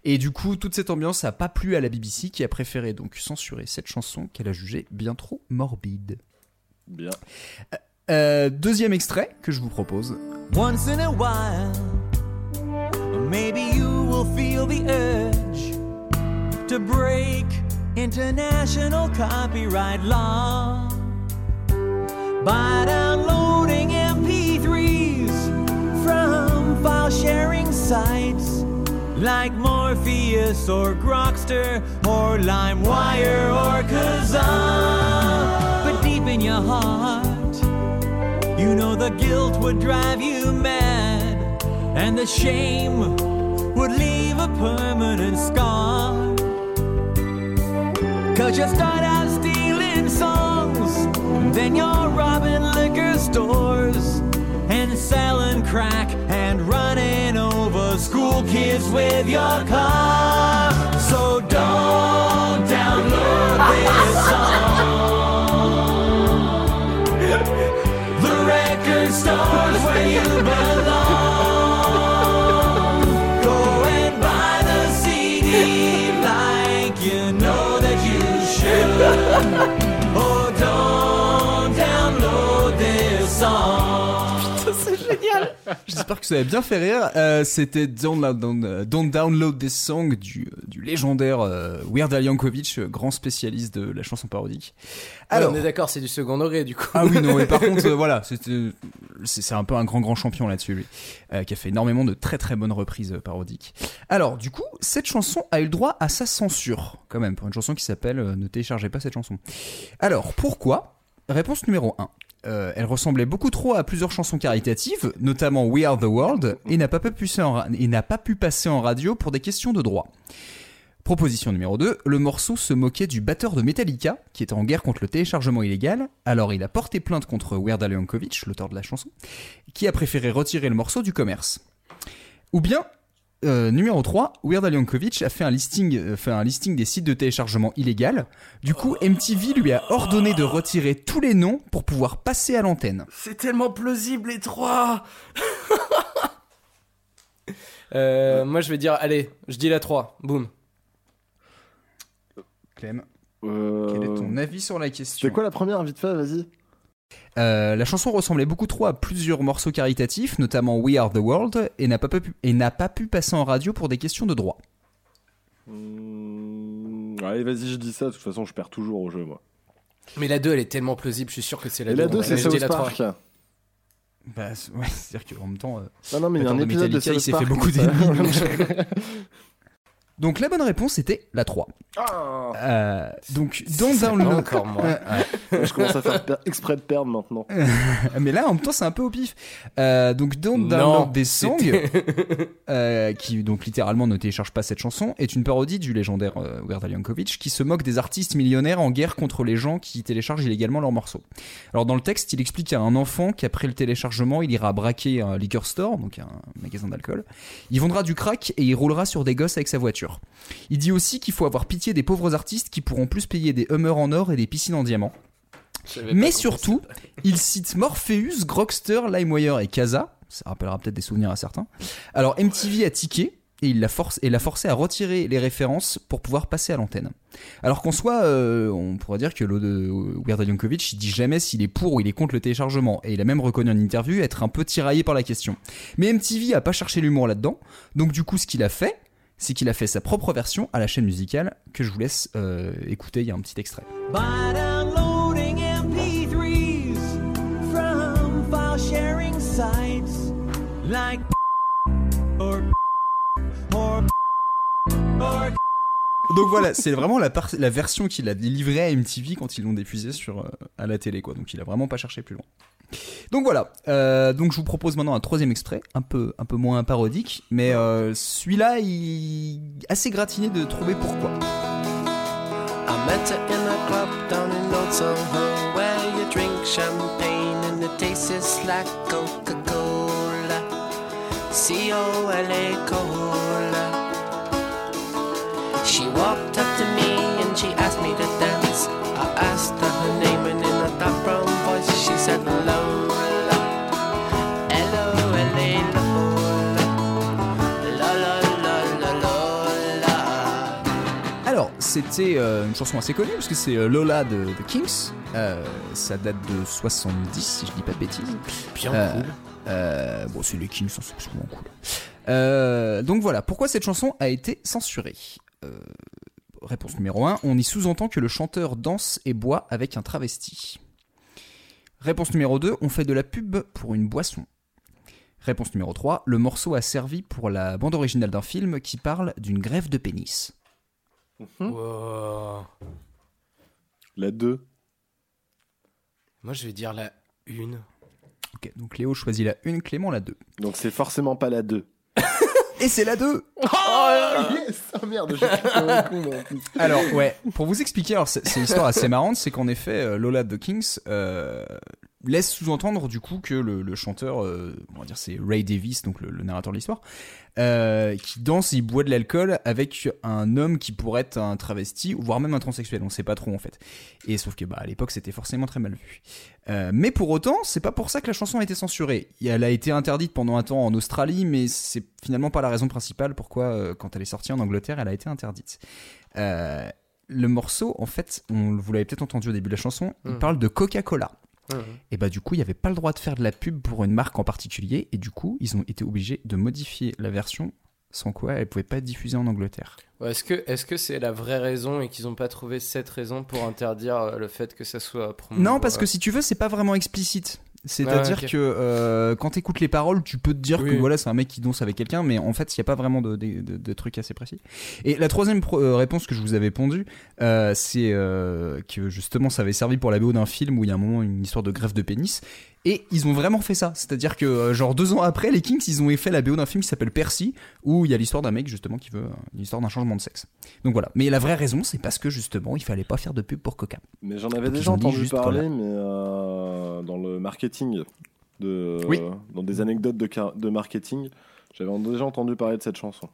Et du coup, toute cette ambiance a pas plu à la BBC qui a préféré donc censurer cette chanson qu'elle a jugée bien trop morbide. Bien. Euh, deuxième extrait que je vous propose. Once in a while, maybe you will feel the urge to break international copyright law by downloading MP3s from file sharing sites like Morpheus or Grokster or LimeWire or Kazaa. In your heart, you know the guilt would drive you mad, and the shame would leave a permanent scar. Cause you start out stealing songs, then you're robbing liquor stores and selling crack and running over school kids with your car. So don't download this song. Belong. J'espère que ça a bien fait rire. Euh, C'était Don't, Down- Don't Download This Song du, du légendaire euh, Weird Al Yankovic, euh, grand spécialiste de la chanson parodique. Alors, on est d'accord, c'est du second degré du coup. Ah oui, non, mais par contre, euh, voilà, c'est un peu un grand grand champion là-dessus, lui, euh, qui a fait énormément de très très bonnes reprises euh, parodiques. Alors, du coup, cette chanson a eu le droit à sa censure, quand même, pour une chanson qui s'appelle euh, Ne téléchargez pas cette chanson. Alors, pourquoi? Réponse numéro 1. Elle ressemblait beaucoup trop à plusieurs chansons caritatives, notamment We Are the World, et n'a pas, pu passer en radio pour des questions de droit. Proposition numéro 2, le morceau se moquait du batteur de Metallica, qui était en guerre contre le téléchargement illégal, alors il a porté plainte contre Weird Al Yankovic, l'auteur de la chanson, qui a préféré retirer le morceau du commerce. Ou bien, euh, numéro 3, Weird Al Yankovic a fait un, listing, euh, fait un listing des sites de téléchargement illégal, du coup MTV lui a ordonné de retirer tous les noms pour pouvoir passer à l'antenne. C'est tellement plausible les trois. Euh, Moi je vais dire, allez, je dis la 3, boum. Clem, Euh, quel est ton avis sur la question? C'est quoi la première, vite fait, vas-y Euh, la chanson ressemblait beaucoup trop à plusieurs morceaux caritatifs, notamment We Are the World, et n'a pas, pu, et n'a pas pu passer en radio pour des questions de droit. Hmm, Allez, vas-y, je dis ça. De toute façon, je perds toujours au jeu, moi. Mais la 2 elle est tellement plausible, je suis sûr que c'est la Et 2. la 2, c'est South la 3. Park. Bah, c'est- ouais, c'est-à-dire qu'en même temps, euh, Non, non, mais il y a un de épisode de il s'est Park fait beaucoup d'ennemis. donc- la bonne réponse était la 3. Ah Euh, donc Don't Download. Encore moi. Ouais, ouais. Je commence à faire per- exprès de perdre maintenant. Mais là, en même temps, c'est un peu au pif. Euh, donc, Don't Non, Download This Song, c'était- euh, qui donc littéralement ne télécharge pas cette chanson, est une parodie du légendaire euh, Weird Al Yankovic, qui se moque des artistes millionnaires en guerre contre les gens qui téléchargent illégalement leurs morceaux. Alors, dans le texte, il explique à un enfant qu'après le téléchargement, il ira braquer un liquor store, donc un magasin d'alcool. Il vendra du crack et il roulera sur des gosses avec sa voiture. Il dit aussi qu'il faut avoir pitié des pauvres artistes qui pourront plus payer des Hummers en or et des piscines en diamant. Mais surtout, il cite Morpheus, Grokster, LimeWire et Casa. Ça rappellera peut-être des souvenirs à certains. Alors MTV a tiqué et il l'a force et l'a forcé à retirer les références pour pouvoir passer à l'antenne. Alors qu'en soi, euh, on pourrait dire que Weird Al Yankovic, il dit jamais s'il est pour ou il est contre le téléchargement et il a même reconnu en interview être un peu tiraillé par la question. Mais MTV a pas cherché l'humour là-dedans, donc du coup, ce qu'il a fait, c'est qu'il a fait sa propre version à la chaîne musicale que je vous laisse euh, écouter. Il y a un petit extrait. Donc voilà, c'est vraiment la, version qu'il a livrée à MTV quand ils l'ont diffusée sur euh, à la télé, quoi. Donc il a vraiment pas cherché plus loin. Donc voilà. Euh, donc je vous propose maintenant un troisième extrait, un peu un peu moins parodique, mais euh, celui-là, il assez gratiné de trouver pourquoi. I met her in a club down in where you drink champagne and like Coca-Cola. C-O-L-A Cola. She walked up to me and she asked me to dance. I asked her her name and in a dark brown voice she said. Alors, c'était euh, une chanson assez connue parce que c'est euh, Lola de The Kings. Euh, ça date de 70, si je dis pas de bêtises. Bien Euh, cool. euh, bon, c'est les Kings, hein, c'est souvent cool. Euh, donc voilà, pourquoi cette chanson a été censurée? Euh, réponse numéro 1, on y sous-entend que le chanteur danse et boit avec un travesti. Réponse numéro 2, on fait de la pub pour une boisson. Réponse numéro 3, le morceau a servi pour la bande originale d'un film qui parle d'une grève de pénis. Wow. La 2. Moi, je vais dire la une. Ok, donc Léo choisit la 1, Clément la 2. Donc c'est forcément pas la 2. Et c'est la 2 Oh yes. Ah merde, j'ai cliqué comme un con, là, en plus. Alors, ouais, pour vous expliquer, alors c'est une histoire assez marrante, c'est qu'en effet, euh, Lola The Kings euh, laisse sous-entendre du coup que le, le chanteur, euh, on va dire c'est Ray Davis, donc le, le narrateur de l'histoire, euh, qui danse et il boit de l'alcool avec un homme qui pourrait être un travesti, voire même un transsexuel, on sait pas trop en fait. Et sauf que bah à l'époque c'était forcément très mal vu. Euh, mais pour autant, c'est pas pour ça que la chanson a été censurée. Elle a été interdite pendant un temps en Australie, mais c'est finalement pas la raison principale pourquoi, quand elle est sortie en Angleterre, elle a été interdite. Le morceau, en fait, on, vous l'avez peut-être entendu au début de la chanson, il Mhm. parle de Coca-Cola. Mhm. Et bah du coup, il n'y avait pas le droit de faire de la pub pour une marque en particulier, et du coup, ils ont été obligés de modifier la version, sans quoi elle pouvait pas être diffusée en Angleterre. Ouais, Est-ce que est-ce que c'est la vraie raison et qu'ils n'ont pas trouvé cette raison pour interdire euh, le fait que ça soit promo Non, parce que si tu veux, c'est pas vraiment explicite. C'est-à-dire Ah, que euh, quand t'écoutes les paroles, tu peux te dire que Oui. voilà, c'est un mec qui danse avec quelqu'un, mais en fait, il n'y a pas vraiment de, de- de- de trucs assez précis. Et la troisième euh, réponse que je vous avais pondue, euh, c'est euh, que justement, ça avait servi pour la BO d'un film où il y a un moment une histoire de greffe de pénis. Et ils ont vraiment fait ça. C'est-à-dire que, euh, genre, deux ans après, les Kings, ils ont fait la BO d'un film qui s'appelle Percy, où il y a l'histoire d'un mec, justement, qui veut euh, une histoire d'un changement de sexe. Donc voilà. Mais la vraie raison, c'est parce que, justement, il fallait pas faire de pub pour Coca. Mais j'en avais Donc, déjà entendu parler, mais euh, dans le marketing, de, Oui. dans des anecdotes de marketing, j'avais déjà entendu parler de cette chanson.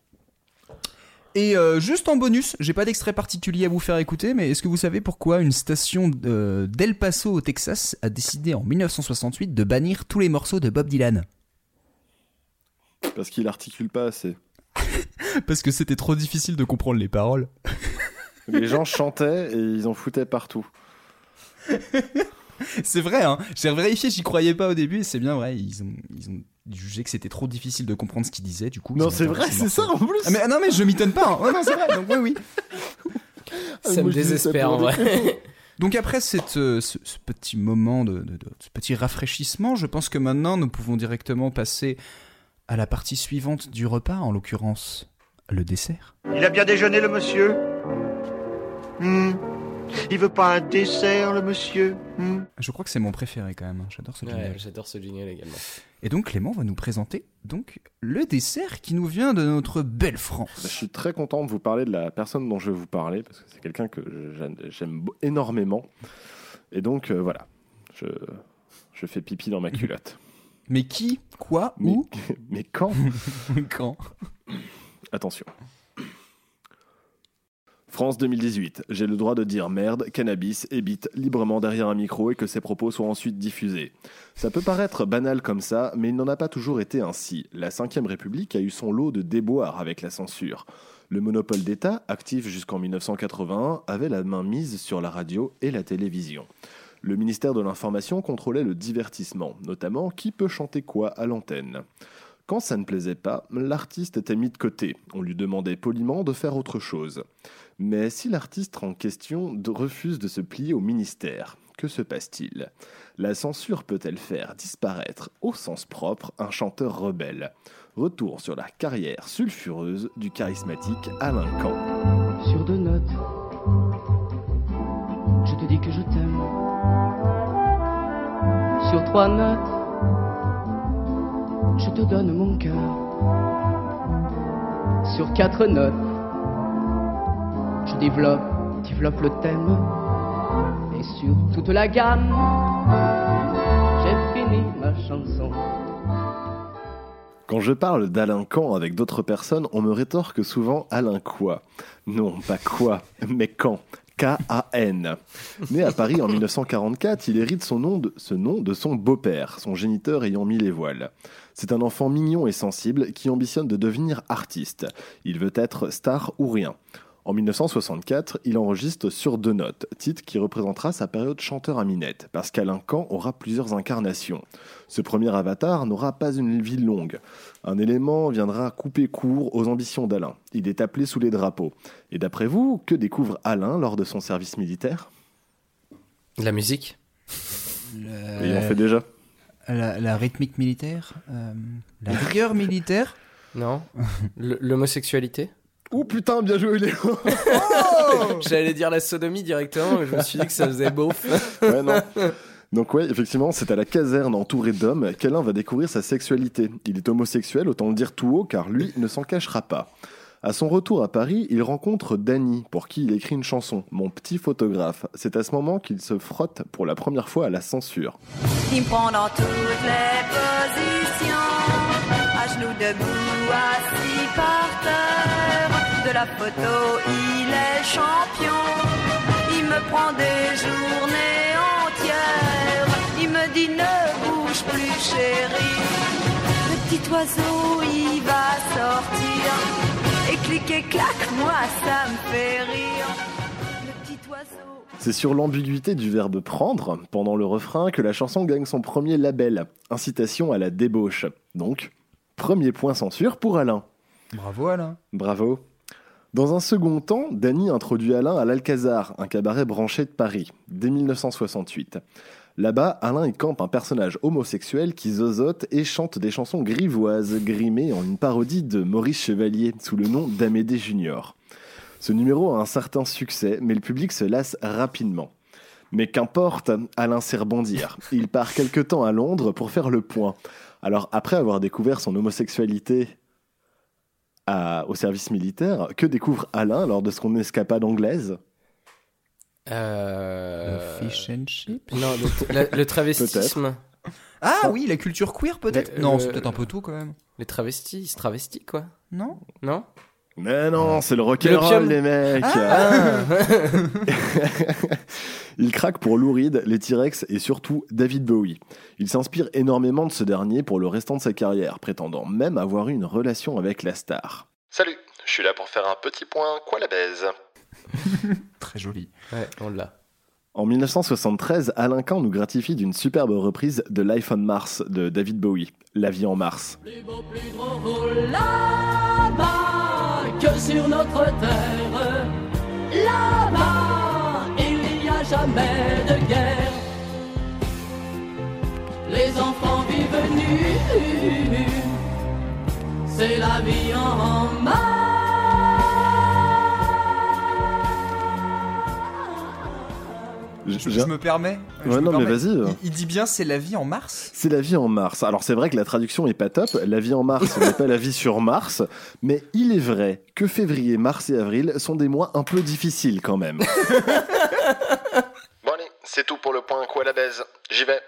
Et euh, juste en bonus, j'ai pas d'extrait particulier à vous faire écouter, mais est-ce que vous savez pourquoi une station euh, d'El Paso au Texas a décidé en 1968 de bannir tous les morceaux de Bob Dylan? Parce qu'il articule pas assez. Parce que c'était trop difficile de comprendre les paroles. Les gens chantaient et ils en foutaient partout. C'est vrai, hein. J'ai vérifié, j'y croyais pas au début, et c'est bien vrai. Ils ont, ils ont jugé que c'était trop difficile de comprendre ce qu'ils disaient, du coup. Non, c'est vrai, ces c'est ça en plus Ah, mais, non, mais je m'étonne pas. hein. Ouais, non, c'est vrai. Donc, oui, oui. Ah, Ça me désespère en vrai. Donc après cette, euh, ce, ce petit moment de, de- de- ce petit rafraîchissement, je pense que maintenant nous pouvons directement passer à la partie suivante du repas, en l'occurrence le dessert. Il a bien déjeuné, le monsieur? Hmm. Il veut pas un dessert, le monsieur Hmm? Je crois que c'est mon préféré quand même. hein. J'adore ce jingle. Ouais, J'adore ce jingle également. Et donc Clément va nous présenter donc le dessert qui nous vient de notre belle France. Je suis très content de vous parler de la personne dont je vais vous parler, parce que c'est quelqu'un que j'aime énormément. Et donc, euh, voilà, je, je fais pipi dans ma culotte. Mais qui, quoi, Mais, où, mais quand? Quand? Attention. France 2018. J'ai le droit de dire merde, cannabis et librement derrière un micro et que ces propos soient ensuite diffusés. Ça peut paraître banal comme ça, mais il n'en a pas toujours été ainsi. La Ve République a eu son lot de déboires avec la censure. Le monopole d'État, actif jusqu'en 1981, avait la main mise sur la radio et la télévision. Le ministère de l'Information contrôlait le divertissement, notamment qui peut chanter quoi à l'antenne. Quand ça ne plaisait pas, l'artiste était mis de côté. On lui demandait poliment de faire autre chose. Mais si l'artiste en question refuse de se plier au ministère, que se passe-t-il? La censure peut-elle faire disparaître, au sens propre, un chanteur rebelle? Retour sur la carrière sulfureuse du charismatique Alain Camp. Sur deux notes, je te dis que je t'aime. Sur trois notes, je te donne mon cœur. Sur quatre notes, je développe, développe le thème. Et sur toute la gamme, j'ai fini ma chanson. Quand je parle d'Alain Camp avec d'autres personnes, on me rétorque souvent Alain quoi? Non, pas quoi, mais quand? K-A-N. Né à Paris en 1944, il hérite ce nom de son beau-père, son géniteur ayant mis les voiles. C'est un enfant mignon et sensible qui ambitionne de devenir artiste. Il veut être star ou rien. En 1964, il enregistre Sur deux notes, titre qui représentera sa période chanteur à minette, parce qu'Alain Camp aura plusieurs incarnations. Ce premier avatar n'aura pas une vie longue. Un élément viendra couper court aux ambitions d'Alain. Il est appelé sous les drapeaux. Et d'après vous, que découvre Alain lors de son service militaire? La musique? Et il en fait déjà. La, la rythmique militaire euh, La rigueur militaire Non L'homosexualité Oh putain, bien joué Léo J'allais dire la sodomie directement, mais je me suis dit que ça faisait beauf. Ouais, non. Donc ouais, effectivement, c'est à la caserne entouré d'hommes qu'Alain va découvrir sa sexualité. Il est homosexuel, autant le dire tout haut, car lui ne s'en cachera pas. À son retour à Paris, il rencontre Danny, pour qui il écrit une chanson, Mon petit photographe. C'est à ce moment qu'il se frotte pour la première fois à la censure. Il me prend dans toutes les positions, à genoux debout, assis par terre. De la photo, il est champion. Il me prend des journées entières. Il me dit ne bouge plus, chérie. Petit oiseau, il va sortir. Et clic et clac, moi ça me fait rire. Le petit oiseau. C'est sur l'ambiguïté du verbe prendre, pendant le refrain, que la chanson gagne son premier label, incitation à la débauche. Donc, premier point censure pour Alain. Bravo Alain. Bravo. Dans un second temps, Danny introduit Alain à l'Alcazar, un cabaret branché de Paris, dès 1968. Là-bas, Alain y campe un personnage homosexuel qui zozote et chante des chansons grivoises, grimées en une parodie de Maurice Chevalier, sous le nom d'Amédée Junior. Ce numéro a un certain succès, mais le public se lasse rapidement. Mais qu'importe, Alain sait rebondir. Il part quelque temps à Londres pour faire le point. Alors, après avoir découvert son homosexualité au service militaire, que découvre Alain lors de son escapade anglaise? Euh... Le fish and chips Non, le, la- le travestisme. Ah oui, la culture queer peut-être. Le- Non, le- c'est peut-être un peu tout quand même. Les travestis, ils se travestissent quoi. Non. Non. Mais non, c'est le rock'n'roll, les mecs. Ah. Il craque pour Lou Reed, les T-Rex et surtout David Bowie. Il s'inspire énormément de ce dernier pour le restant de sa carrière, prétendant même avoir eu une relation avec la star. Salut, je suis là pour faire un petit point quoi la baise Très joli. Ouais, on l'a. En 1973, Alain Kahn nous gratifie d'une superbe reprise de Life on Mars de David Bowie, La vie en Mars. Là-bas, que sur notre terre, là-bas, il n'y a jamais de guerre. Les enfants vivent nus, c'est la vie en Je- Je, je me permets. je Ouais, me non, mais vas-y. Il, il dit bien c'est la vie en Mars C'est la vie en Mars. Alors c'est vrai que la traduction est pas top. La vie en Mars ce n'est pas la vie sur Mars, mais il est vrai que février, mars et avril sont des mois un peu difficiles quand même. bon allez, c'est tout pour le point quoi la baise. J'y vais.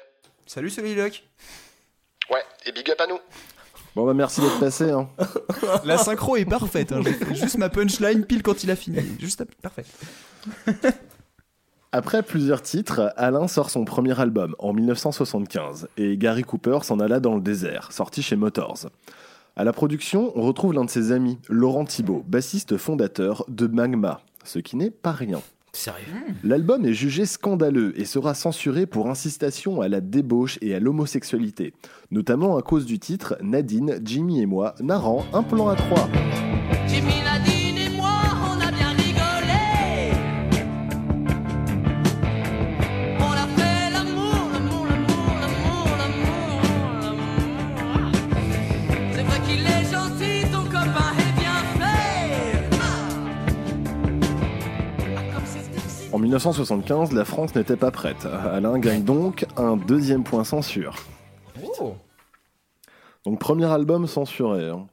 Salut Soliloque Ouais, et big up à nous. Bon bah merci d'être passé. Hein. La synchro est parfaite. hein. J'ai fait juste ma punchline pile quand il a fini. Juste parfait. Après plusieurs titres, Alain sort son premier album en 1975 et Gary Cooper s'en alla dans le désert, sorti chez Motors. À la production, on retrouve l'un de ses amis, Laurent Thibault, bassiste fondateur de Magma, ce qui n'est pas rien. Sérieux L'album est jugé scandaleux et sera censuré pour incitation à la débauche et à l'homosexualité, notamment à cause du titre Nadine, Jimmy et moi narrant un plan à trois. 1975, la France n'était pas prête. Alain gagne donc un deuxième point censure. Oh. Donc premier album censuré. hein.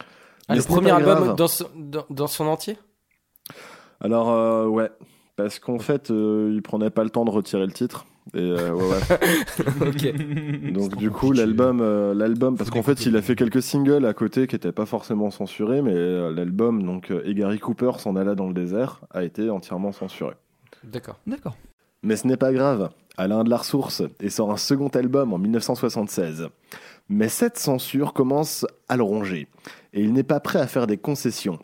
Ah, Mais le ce n'est premier pas album dans, son- dans, dans son entier? Alors euh, ouais, parce qu'en fait, euh, il prenait pas le temps de retirer le titre. Et euh, ouais, ouais. Ok. Donc du coup, l'album, euh, l'album, parce qu'en fait, il a fait quelques singles à côté qui étaient pas forcément censurés, mais euh, l'album, donc euh, Et Gary Cooper s'en alla dans le désert, a été entièrement censuré. D'accord. D'accord. Mais ce n'est pas grave. Alain de la ressource et sort un second album en 1976. Mais cette censure commence à le ronger et il n'est pas prêt à faire des concessions.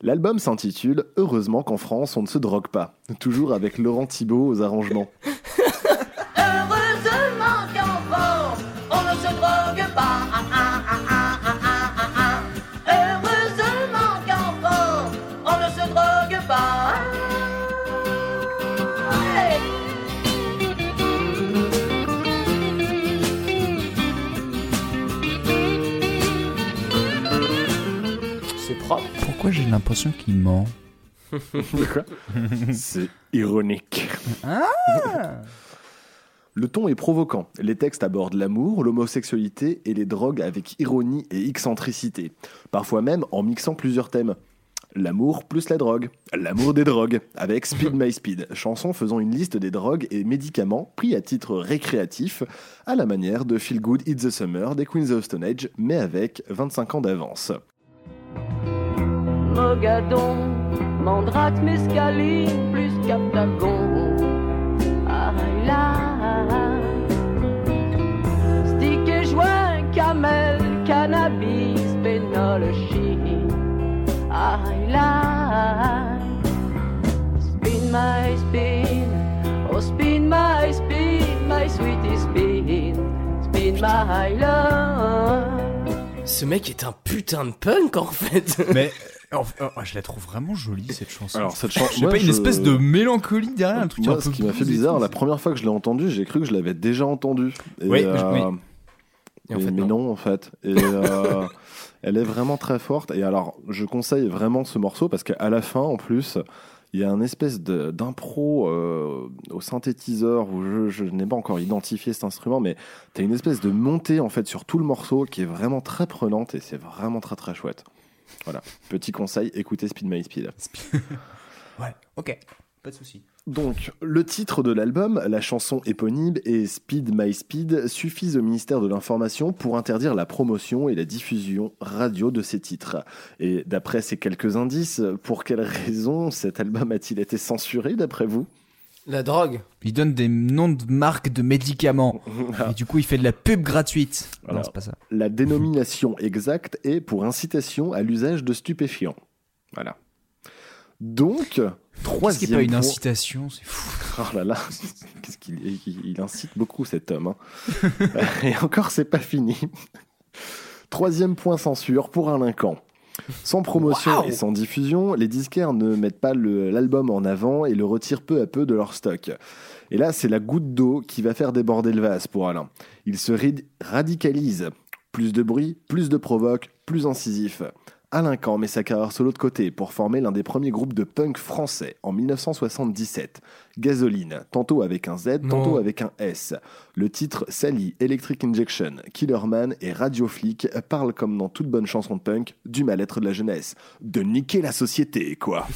L'album s'intitule Heureusement qu'en France on ne se drogue pas, toujours avec Laurent Thibault aux arrangements. Pourquoi j'ai l'impression qu'il ment C'est ironique. Ah Le ton est provoquant. Les textes abordent l'amour, l'homosexualité et les drogues avec ironie et excentricité. Parfois même en mixant plusieurs thèmes. L'amour plus la drogue. L'amour des drogues. Avec Speed My Speed. Chanson faisant une liste des drogues et médicaments pris à titre récréatif, à la manière de Feel Good It's the Summer des Queens of Stone Age, mais avec 25 ans d'avance. Mogadon, Mandrax, Mescaline, plus Captagon. Ah là, stick et joint, camel, cannabis, pénol, chine. Ah là, spin my spin, oh spin my spin, my sweetie spin, spin my love. Ce mec est un putain de punk en fait. Mais oh, oh, je la trouve vraiment jolie cette chanson. Alors, cette chanson, pas, une espèce de mélancolie derrière, un truc Moi, un peu ce qui m'a fait bizarre, la première fois que je l'ai entendu, j'ai cru que je l'avais déjà entendu. Et, Oui, euh, je- oui. Et en mais- fait, mais non. non, en fait. Et euh, elle est vraiment très forte. Et alors, je conseille vraiment ce morceau parce qu'à la fin, en plus, il y a un espèce d'impro euh, au synthétiseur où je, je n'ai pas encore identifié cet instrument, mais tu as une espèce de montée en fait sur tout le morceau qui est vraiment très prenante et c'est vraiment très très chouette. Voilà, petit conseil, écoutez Speed My Speed. Ouais, ok, pas de souci. Donc, le titre de l'album, la chanson éponyme et Speed My Speed suffisent au ministère de l'Information pour interdire la promotion et la diffusion radio de ces titres. Et d'après ces quelques indices, pour quelle raison cet album a-t-il été censuré d'après vous? La drogue. Il donne des noms de marques de médicaments. et du coup, il fait de la pub gratuite. non, c'est pas ça. La dénomination exacte est pour incitation à l'usage de stupéfiants. Voilà. Donc, Qu'est-ce troisième qui est pas une point- incitation C'est fou. Oh là là, qu'est-ce qu'il il, incite beaucoup cet homme. hein. Et encore, c'est pas fini. Troisième point censure pour un Lincan. Sans promotion et sans diffusion, les disquaires ne mettent pas l'album en avant et le retirent peu à peu de leur stock. Et là, c'est la goutte d'eau qui va faire déborder le vase pour Alain. Il se radicalise. Plus de bruit, plus de provoque, plus incisif. Alain Camp met sa carrière sur l'autre côté pour former l'un des premiers groupes de punk français en 1977. Gasoline, tantôt avec un Z, tantôt Non. avec un S. Le titre s'allie Electric Injection, Killerman et Radio Flick parle comme dans toute bonne chanson de punk du mal-être de la jeunesse. De niquer la société, quoi.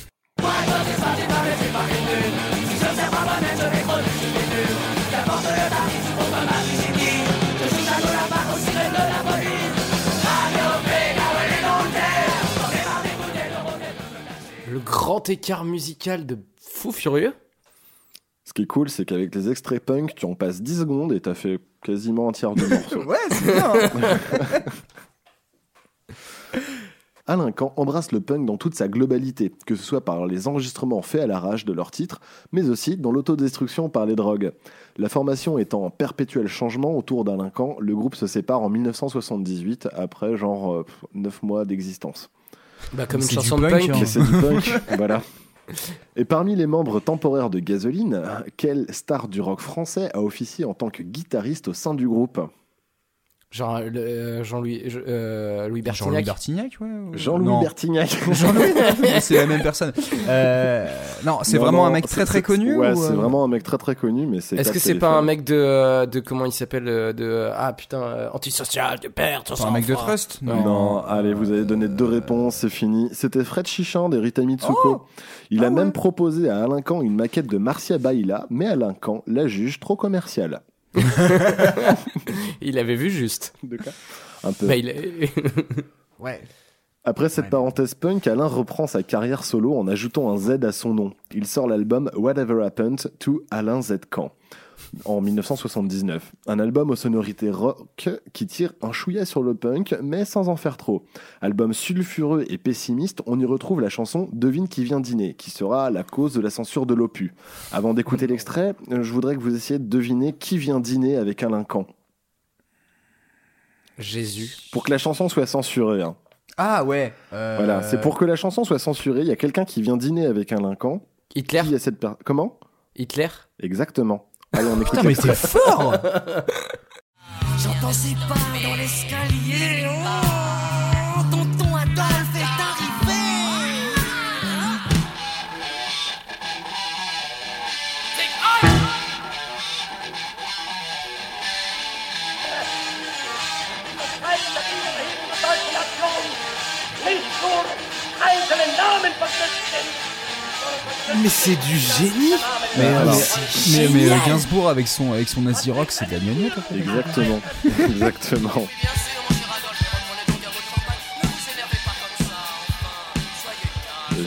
Grand écart musical de fou furieux. Ce qui est cool, c'est qu'avec les extraits punk, tu en passes 10 secondes et t'as fait quasiment un tiers du morceau. Ouais, c'est bien. hein. Alain embrasse le punk dans toute sa globalité, que ce soit par les enregistrements faits à l'arrache de leurs titres, mais aussi dans l'autodestruction par les drogues. La formation étant en perpétuel changement autour d'Alain le groupe se sépare en 1978 après genre 9 mois d'existence. Bah, comme une chanson de punk, hein. Et c'est du punk, voilà. Et parmi les membres temporaires de Gasoline, quelle star du rock français a officié en tant que guitariste au sein du groupe? Genre le- euh, Jean-Louis euh, Louis Jean-Louis Bertignac. Bertignac, ouais. ou- Jean-Louis Non. Bertignac. Jean-Louis c'est la même personne. Euh, non, c'est Non, vraiment non, un mec très très connu Ouais, ou, c'est euh, vraiment un mec très très connu, mais c'est. Est-ce que c'est pas un mec de, euh, de comment il s'appelle euh, de euh, ah putain euh, antisocial de perte Pas un mec de Trust Non, allez, vous avez donné deux réponses, c'est fini. C'était Fred Chichin des Rita Mitsuko. Oh Il a Ah même proposé à Alain Camp une maquette de Marcia Baila, mais Alain Camp la juge trop commerciale. Il avait vu juste. De quoi Un peu. Bah, il est- Ouais. Après cette parenthèse punk, Alain reprend sa carrière solo en ajoutant un Z à son nom. Il sort l'album Whatever Happened to Alain Z. Camp en 1979. Un album aux sonorités rock qui tire un chouïa sur le punk, mais sans en faire trop. Album sulfureux et pessimiste, on y retrouve la chanson Devine qui vient dîner, qui sera la cause de la censure de l'opus. Avant d'écouter l'extrait, je voudrais que vous essayiez de deviner qui vient dîner avec Alain Camp. Jésus. Pour que la chanson soit censurée. hein. Ah ouais. euh, Voilà, c'est pour que la chanson soit censurée. Il y a quelqu'un qui vient dîner avec un Lincoln. Hitler Qui a cette per- Comment? Hitler? Exactement. Allez, on Putain, mais c'est fort J'entends ses pas dans l'escalier. Oh, tonton Adolphe est arrivé. Mais c'est du génie Mais, Alors, mais, mais, euh, Gainsbourg avec son, avec son nazi rock, c'est de la fait. Exactement. Exactement.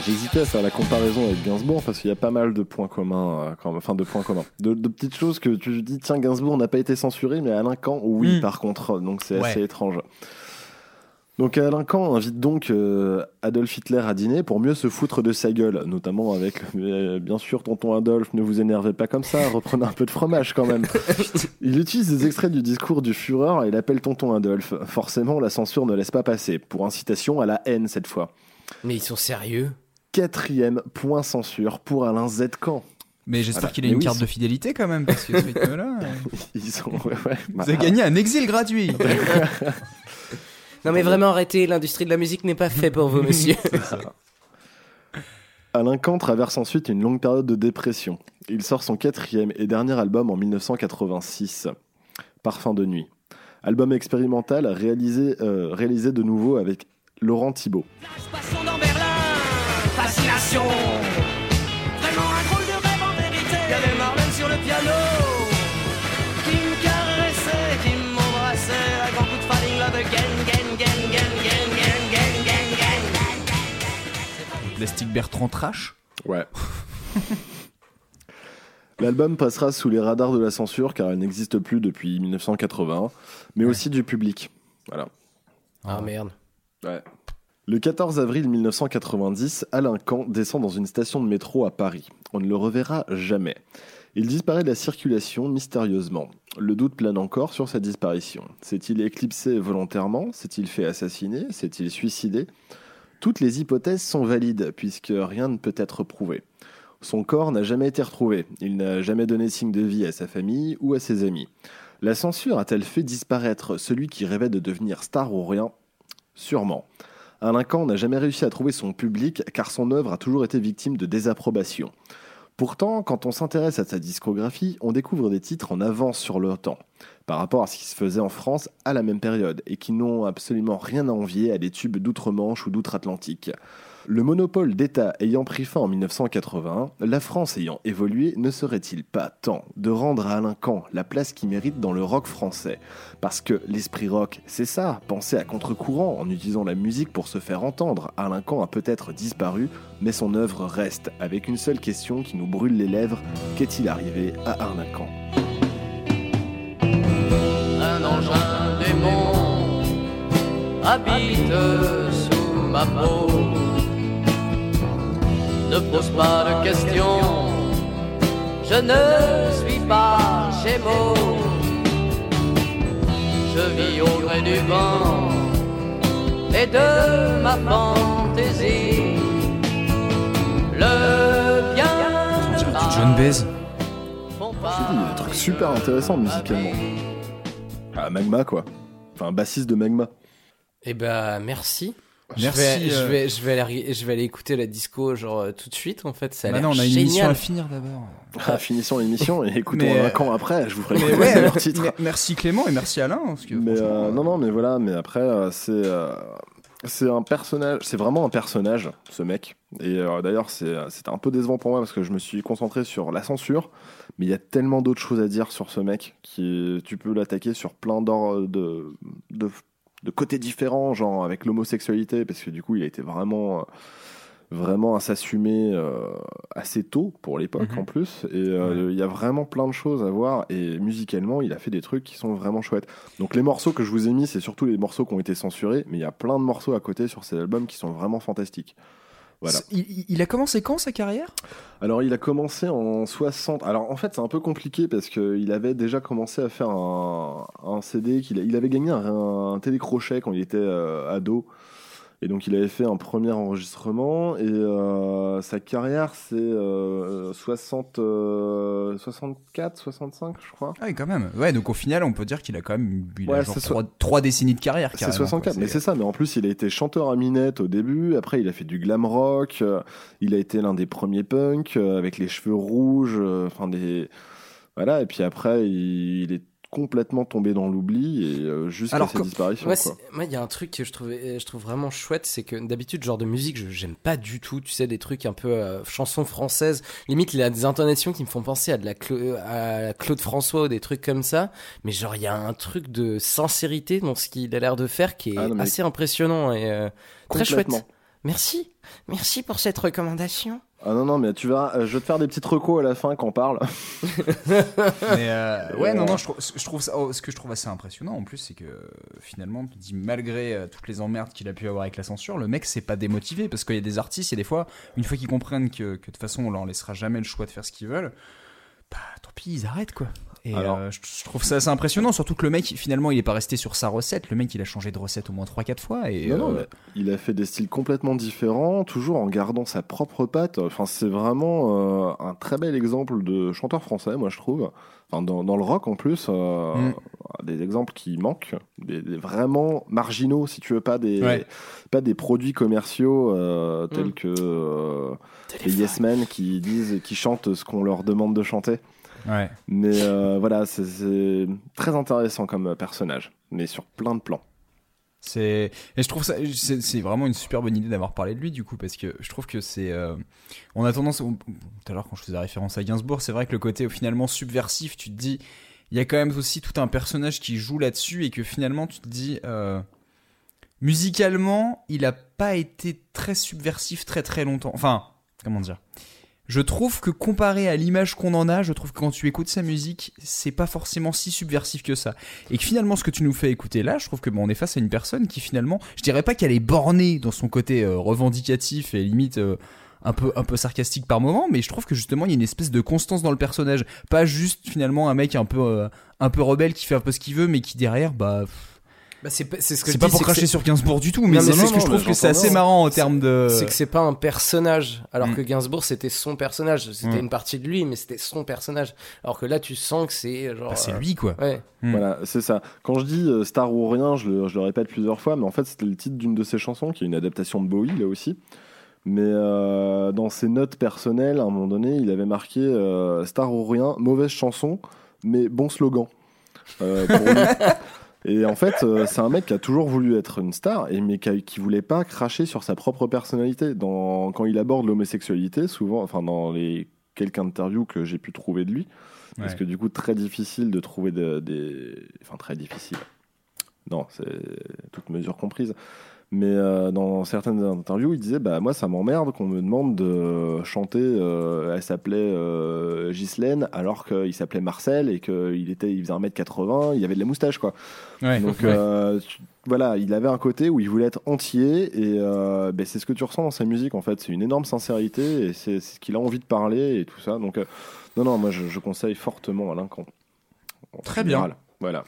J'hésitais à faire la comparaison avec Gainsbourg parce qu'il y a pas mal de points communs, euh, quand- enfin de points communs, de, de petites choses que tu dis tiens Gainsbourg n'a pas été censuré, mais Alain Camp oui Mm. par contre, donc c'est Ouais. assez étrange. Donc Alain Camp invite donc euh, Adolf Hitler à dîner pour mieux se foutre de sa gueule, notamment avec euh, bien sûr tonton Adolphe, ne vous énervez pas comme ça, reprenez un peu de fromage quand même. Il utilise des extraits du discours du Führer et il appelle tonton Adolphe. Forcément, la censure ne laisse pas passer, pour incitation à la haine cette fois. Mais ils sont sérieux? Quatrième point censure pour Alain Z. Camp. Mais j'espère Voilà. qu'il a Mais une oui, carte de fidélité quand même, parce que ce rythme-là. euh, Ils sont, ouais, ouais. Vous avez gagné un exil gratuit. Non mais vraiment arrêtez, l'industrie de la musique n'est pas fait pour vous, monsieur. Alain Camp traverse ensuite une longue période de dépression. Il sort son quatrième et dernier album en 1986, Parfum de nuit. Album expérimental réalisé, euh, réalisé de nouveau avec Laurent Thibault. Passons dans Berlin. Fascination. Vraiment un drôle de rêve en vérité. Plastique Bertrand Trash. Ouais. L'album passera sous les radars de la censure car elle n'existe plus depuis 1981, mais aussi du public. Voilà. Ah merde. Ouais. Le 14 avril 1990, Alain Camp descend dans une station de métro à Paris. On ne le reverra jamais. Il disparaît de la circulation mystérieusement. Le doute plane encore sur sa disparition. S'est-il éclipsé volontairement? S'est-il fait assassiner? S'est-il suicidé? Toutes les hypothèses sont valides puisque rien ne peut être prouvé. Son corps n'a jamais été retrouvé. Il n'a jamais donné signe de vie à sa famille ou à ses amis. La censure a-t-elle fait disparaître celui qui rêvait de devenir star ou rien? Sûrement. Alain Camp n'a jamais réussi à trouver son public car son œuvre a toujours été victime de désapprobation. Pourtant, quand on s'intéresse à sa discographie, on découvre des titres en avance sur le temps, par rapport à ce qui se faisait en France à la même période, et qui n'ont absolument rien à envier à des tubes d'outre-Manche ou d'outre-Atlantique. Le monopole d'État ayant pris fin en 1981, la France ayant évolué, ne serait-il pas temps de rendre à Alain Camp la place qu'il mérite dans le rock français? Parce que l'esprit rock, c'est ça, penser à contre-courant en utilisant la musique pour se faire entendre. Alain Camp a peut-être disparu, mais son œuvre reste, avec une seule question qui nous brûle les lèvres qu'est-il arrivé à Alain Camp Un engin démon habite. Ne pose pas de questions, je ne suis pas Gémeaux. Je vis au gré du vent et de ma fantaisie. Le bien. Dirait du John Baez. Je te dis, il y a des trucs super intéressants musicalement. Ah, Magma quoi. Enfin, un bassiste de Magma. Eh ben merci. Merci, Je vais, je euh. vais, je vais aller, je vais aller écouter la disco genre euh, tout de suite en fait. Ça a Bah non, on a une émission à finir d'abord. Ah, finissons l'émission et écoutons Mais, un euh, camp après, je vous ferai Mais écouter ouais, leur titre. mer- merci Clément et merci Alain. Parce que Mais euh, non, non, mais voilà, mais après, euh, c'est euh, c'est un personnage, c'est vraiment un personnage, ce mec. Et euh, d'ailleurs, c'est c'était un peu décevant pour moi parce que je me suis concentré sur la censure, mais il y a tellement d'autres choses à dire sur ce mec qui tu peux l'attaquer sur plein d'or- de, de de côtés différents, genre avec l'homosexualité, parce que du coup, il a été vraiment, euh, vraiment à s'assumer euh, assez tôt pour l'époque Mhm. en plus. Et euh, il y a vraiment plein de choses à voir. Et musicalement, il a fait des trucs qui sont vraiment chouettes. Donc les morceaux que je vous ai mis, c'est surtout les morceaux qui ont été censurés, mais il y a plein de morceaux à côté sur cet album qui sont vraiment fantastiques. Voilà. Il, a commencé quand sa carrière? Alors, il a commencé en 60. Alors, en fait, c'est un peu compliqué parce qu'il avait déjà commencé à faire un, un CD. qu'il il avait gagné un, un télécrochet quand il était euh, ado. Et donc, il avait fait un premier enregistrement. Et euh, sa carrière, c'est euh, 60, euh, 64, 65, je crois. Ah oui, quand même. Ouais, donc au final, on peut dire qu'il a quand même il a Ouais, genre c'est trois, trois décennies de carrière. C'est carrément, 64, quoi. mais c'est ça. Mais en plus, il a été chanteur à Minette au début. Après, il a fait du glam rock. euh, il a été l'un des premiers punks euh, avec les cheveux rouges. euh, Enfin, des. Voilà. Et puis après, il, il est complètement tombé dans l'oubli et euh, jusqu'à sa disparition. C'est- moi, il y a un truc que je trouve, je trouve vraiment chouette, c'est que d'habitude, genre de musique, je j'aime pas du tout. Tu sais, des trucs un peu euh, chansons françaises. Limite, il a des intonations qui me font penser à de la Cla- à Claude François ou des trucs comme ça. Mais genre, il y a un truc de sincérité dans ce qu'il a l'air de faire qui est Ah non, mais- assez impressionnant et euh, très chouette. Merci, merci pour cette recommandation. Ah non, non, mais tu verras, euh, je vais te faire des petites recos à la fin quand on parle. Mais euh, ouais, non, euh, non, je trouve, je trouve ça, oh, ce que je trouve assez impressionnant en plus, c'est que finalement, tu dis malgré euh, toutes les emmerdes qu'il a pu avoir avec la censure, le mec s'est pas démotivé parce qu'il y a des artistes, il y a des fois, une fois qu'ils comprennent que, que de toute façon on leur laissera jamais le choix de faire ce qu'ils veulent, bah tant pis, ils arrêtent quoi. Et Alors- euh, je, je trouve ça assez impressionnant, surtout que le mec finalement il est pas resté sur sa recette, le mec il a changé de recette au moins 3-4 fois et Non, non, euh, il a fait des styles complètement différents, toujours en gardant sa propre patte. Enfin, c'est vraiment euh, un très bel exemple de chanteur français, moi je trouve. Enfin, dans, dans le rock en plus, Mm. des exemples qui manquent, des, des vraiment marginaux, si tu veux, pas des, Ouais. pas des produits commerciaux tels Mm. que les Yes Men qui disent, qui chantent ce qu'on leur demande de chanter. Ouais. Mais euh, voilà, c'est- très intéressant comme personnage, mais sur plein de plans. C'est et je trouve ça c'est vraiment une super bonne idée d'avoir parlé de lui du coup parce que je trouve que c'est euh, on a tendance tout à l'heure quand je faisais référence à Gainsbourg c'est vrai que le côté finalement subversif tu te dis il y a quand même aussi tout un personnage qui joue là-dessus et que finalement tu te dis euh, musicalement il a pas été très subversif très très longtemps enfin comment dire? Je trouve que comparé à l'image qu'on en a, je trouve que quand tu écoutes sa musique, c'est pas forcément si subversif que ça. Et que finalement, ce que tu nous fais écouter là, je trouve que bon, on est face à une personne qui finalement, je dirais pas qu'elle est bornée dans son côté euh, revendicatif et limite euh, un peu un peu sarcastique par moment, mais je trouve que justement il y a une espèce de constance dans le personnage, pas juste finalement un mec un peu euh, un peu rebelle qui fait un peu ce qu'il veut, mais qui derrière, bah Bah, c'est pas- c'est ce que c'est je pas dis, pour cracher sur Gainsbourg du tout, mais Non, c'est non, que je trouve que c'est assez marrant en termes de. C'est que c'est pas un personnage, alors Mm. que Gainsbourg c'était son personnage, c'était Mm. une partie de lui, mais c'était son personnage. Alors que là, tu sens que c'est genre. Bah, c'est euh, lui quoi. Ouais. Mm. Voilà, c'est ça. Quand je dis euh, Star ou rien, je le, je le répète plusieurs fois, mais en fait, c'était le titre d'une de ses chansons, qui est une adaptation de Bowie, là aussi. Mais euh, dans ses notes personnelles, à un moment donné, il avait marqué euh, Star ou rien, mauvaise chanson, mais bon slogan. Euh, pour. Et en fait, euh, c'est un mec qui a toujours voulu être une star, et, mais qui, a- qui voulait pas cracher sur sa propre personnalité. Dans, quand il aborde l'homosexualité, souvent, enfin dans les quelques interviews que j'ai pu trouver de lui, parce que du coup, très difficile de trouver de- des. Enfin, très difficile. Non, c'est toute mesure comprise. Mais euh, dans certaines interviews, il disait Bah, moi, ça m'emmerde qu'on me demande de chanter. euh, elle s'appelait euh, Ghislaine, alors qu'il s'appelait Marcel et qu'il était, il faisait 1m80, il avait de la moustache, quoi. Ouais. Donc, Ouais. euh, tu- voilà, il avait un côté où il voulait être entier et ben, c'est ce que tu ressens dans sa musique, en fait. C'est une énorme sincérité et c'est ce qu'il a envie de parler et tout ça. Donc, non, non, moi, je, je conseille fortement Alain. En Très général. bien. Voilà.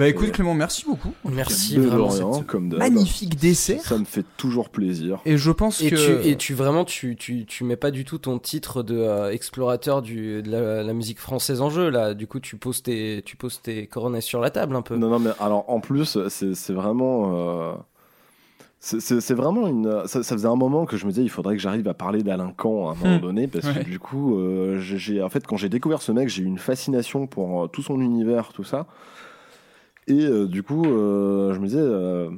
Bah écoute Clément, merci beaucoup. Merci De vraiment. Comme. Magnifique dessert. Ça me fait toujours plaisir. Et je pense Et, que tu, et tu vraiment, tu, tu, tu mets pas du tout ton titre de euh, explorateur du, de la, la musique française en jeu là. Du coup, tu poses tes, tu poses tes coronets sur la table un peu. Non, non, mais alors en plus, c'est c'est vraiment. euh, c'est- vraiment une. Ça, ça faisait un moment que je me disais, il faudrait que j'arrive à parler d'Alain Camp à un moment Hmm. donné, parce Ouais. que du coup, euh, j'ai- j'ai. En fait, quand j'ai découvert ce mec, j'ai eu une fascination pour euh, tout son univers, tout ça. Et euh, du coup, euh, je me disais. euh,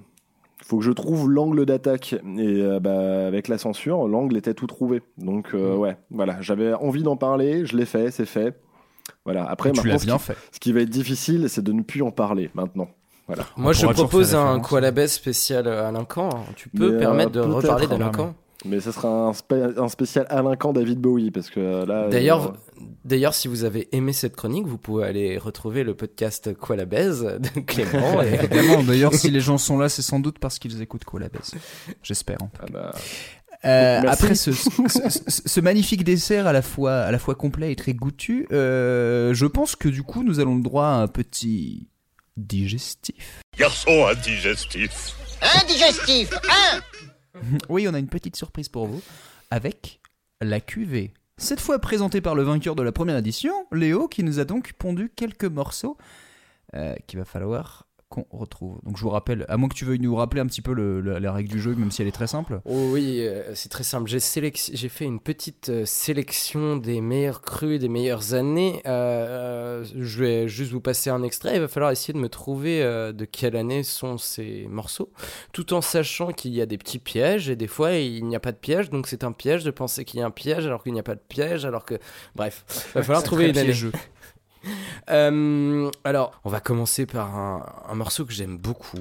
faut que je trouve l'angle d'attaque. Et euh, bah, avec la censure, l'angle était tout trouvé. Donc, euh, ouais, voilà. J'avais envie d'en parler, je l'ai fait, c'est fait. Voilà. Après, tu maintenant, ce qui- fait. ce qui va être difficile, c'est de ne plus en parler maintenant. Voilà. Moi, je propose un. Qualabès spécial Alain Camp. Tu peux Mais, euh, permettre de reparler d'Alain voilà. Mais ce sera un, spé- un spécial Alain Camp David Bowie parce que euh, là. D'ailleurs, euh, d'ailleurs, si vous avez aimé cette chronique, vous pouvez aller retrouver le podcast Quoi la baise de Clément. et- Évidemment, d'ailleurs, si les gens sont là, c'est sans doute parce qu'ils écoutent quoi la baisse. J'espère. en tout ah bah, Euh, après ce, ce, ce- ce magnifique dessert à la fois à la fois complet et très goûtu, euh, je pense que du coup nous allons le droit à un petit digestif. Garçon indigestif. Indigestif, hein Oui, on a une petite surprise pour vous avec la cuvée. Cette fois présentée par le vainqueur de la première édition, Léo, qui nous a donc pondu quelques morceaux euh, qu'il va falloir qu'on retrouve. Donc je vous rappelle, à moins que tu veuilles nous rappeler un petit peu le- le- la règle du jeu, même si elle est très simple. Oh oui, euh, c'est très simple. J'ai fait une petite euh, sélection des meilleurs crus des meilleures années. Euh, je vais juste vous passer un extrait. Il va falloir essayer de me trouver de quelle année sont ces morceaux, tout en sachant qu'il y a des petits pièges et des fois il n'y a pas de piège. Donc c'est un piège de penser qu'il y a un piège alors qu'il n'y a pas de piège. Alors que bref, il va falloir trouver une année. Euh, alors, on va commencer par un morceau que j'aime beaucoup.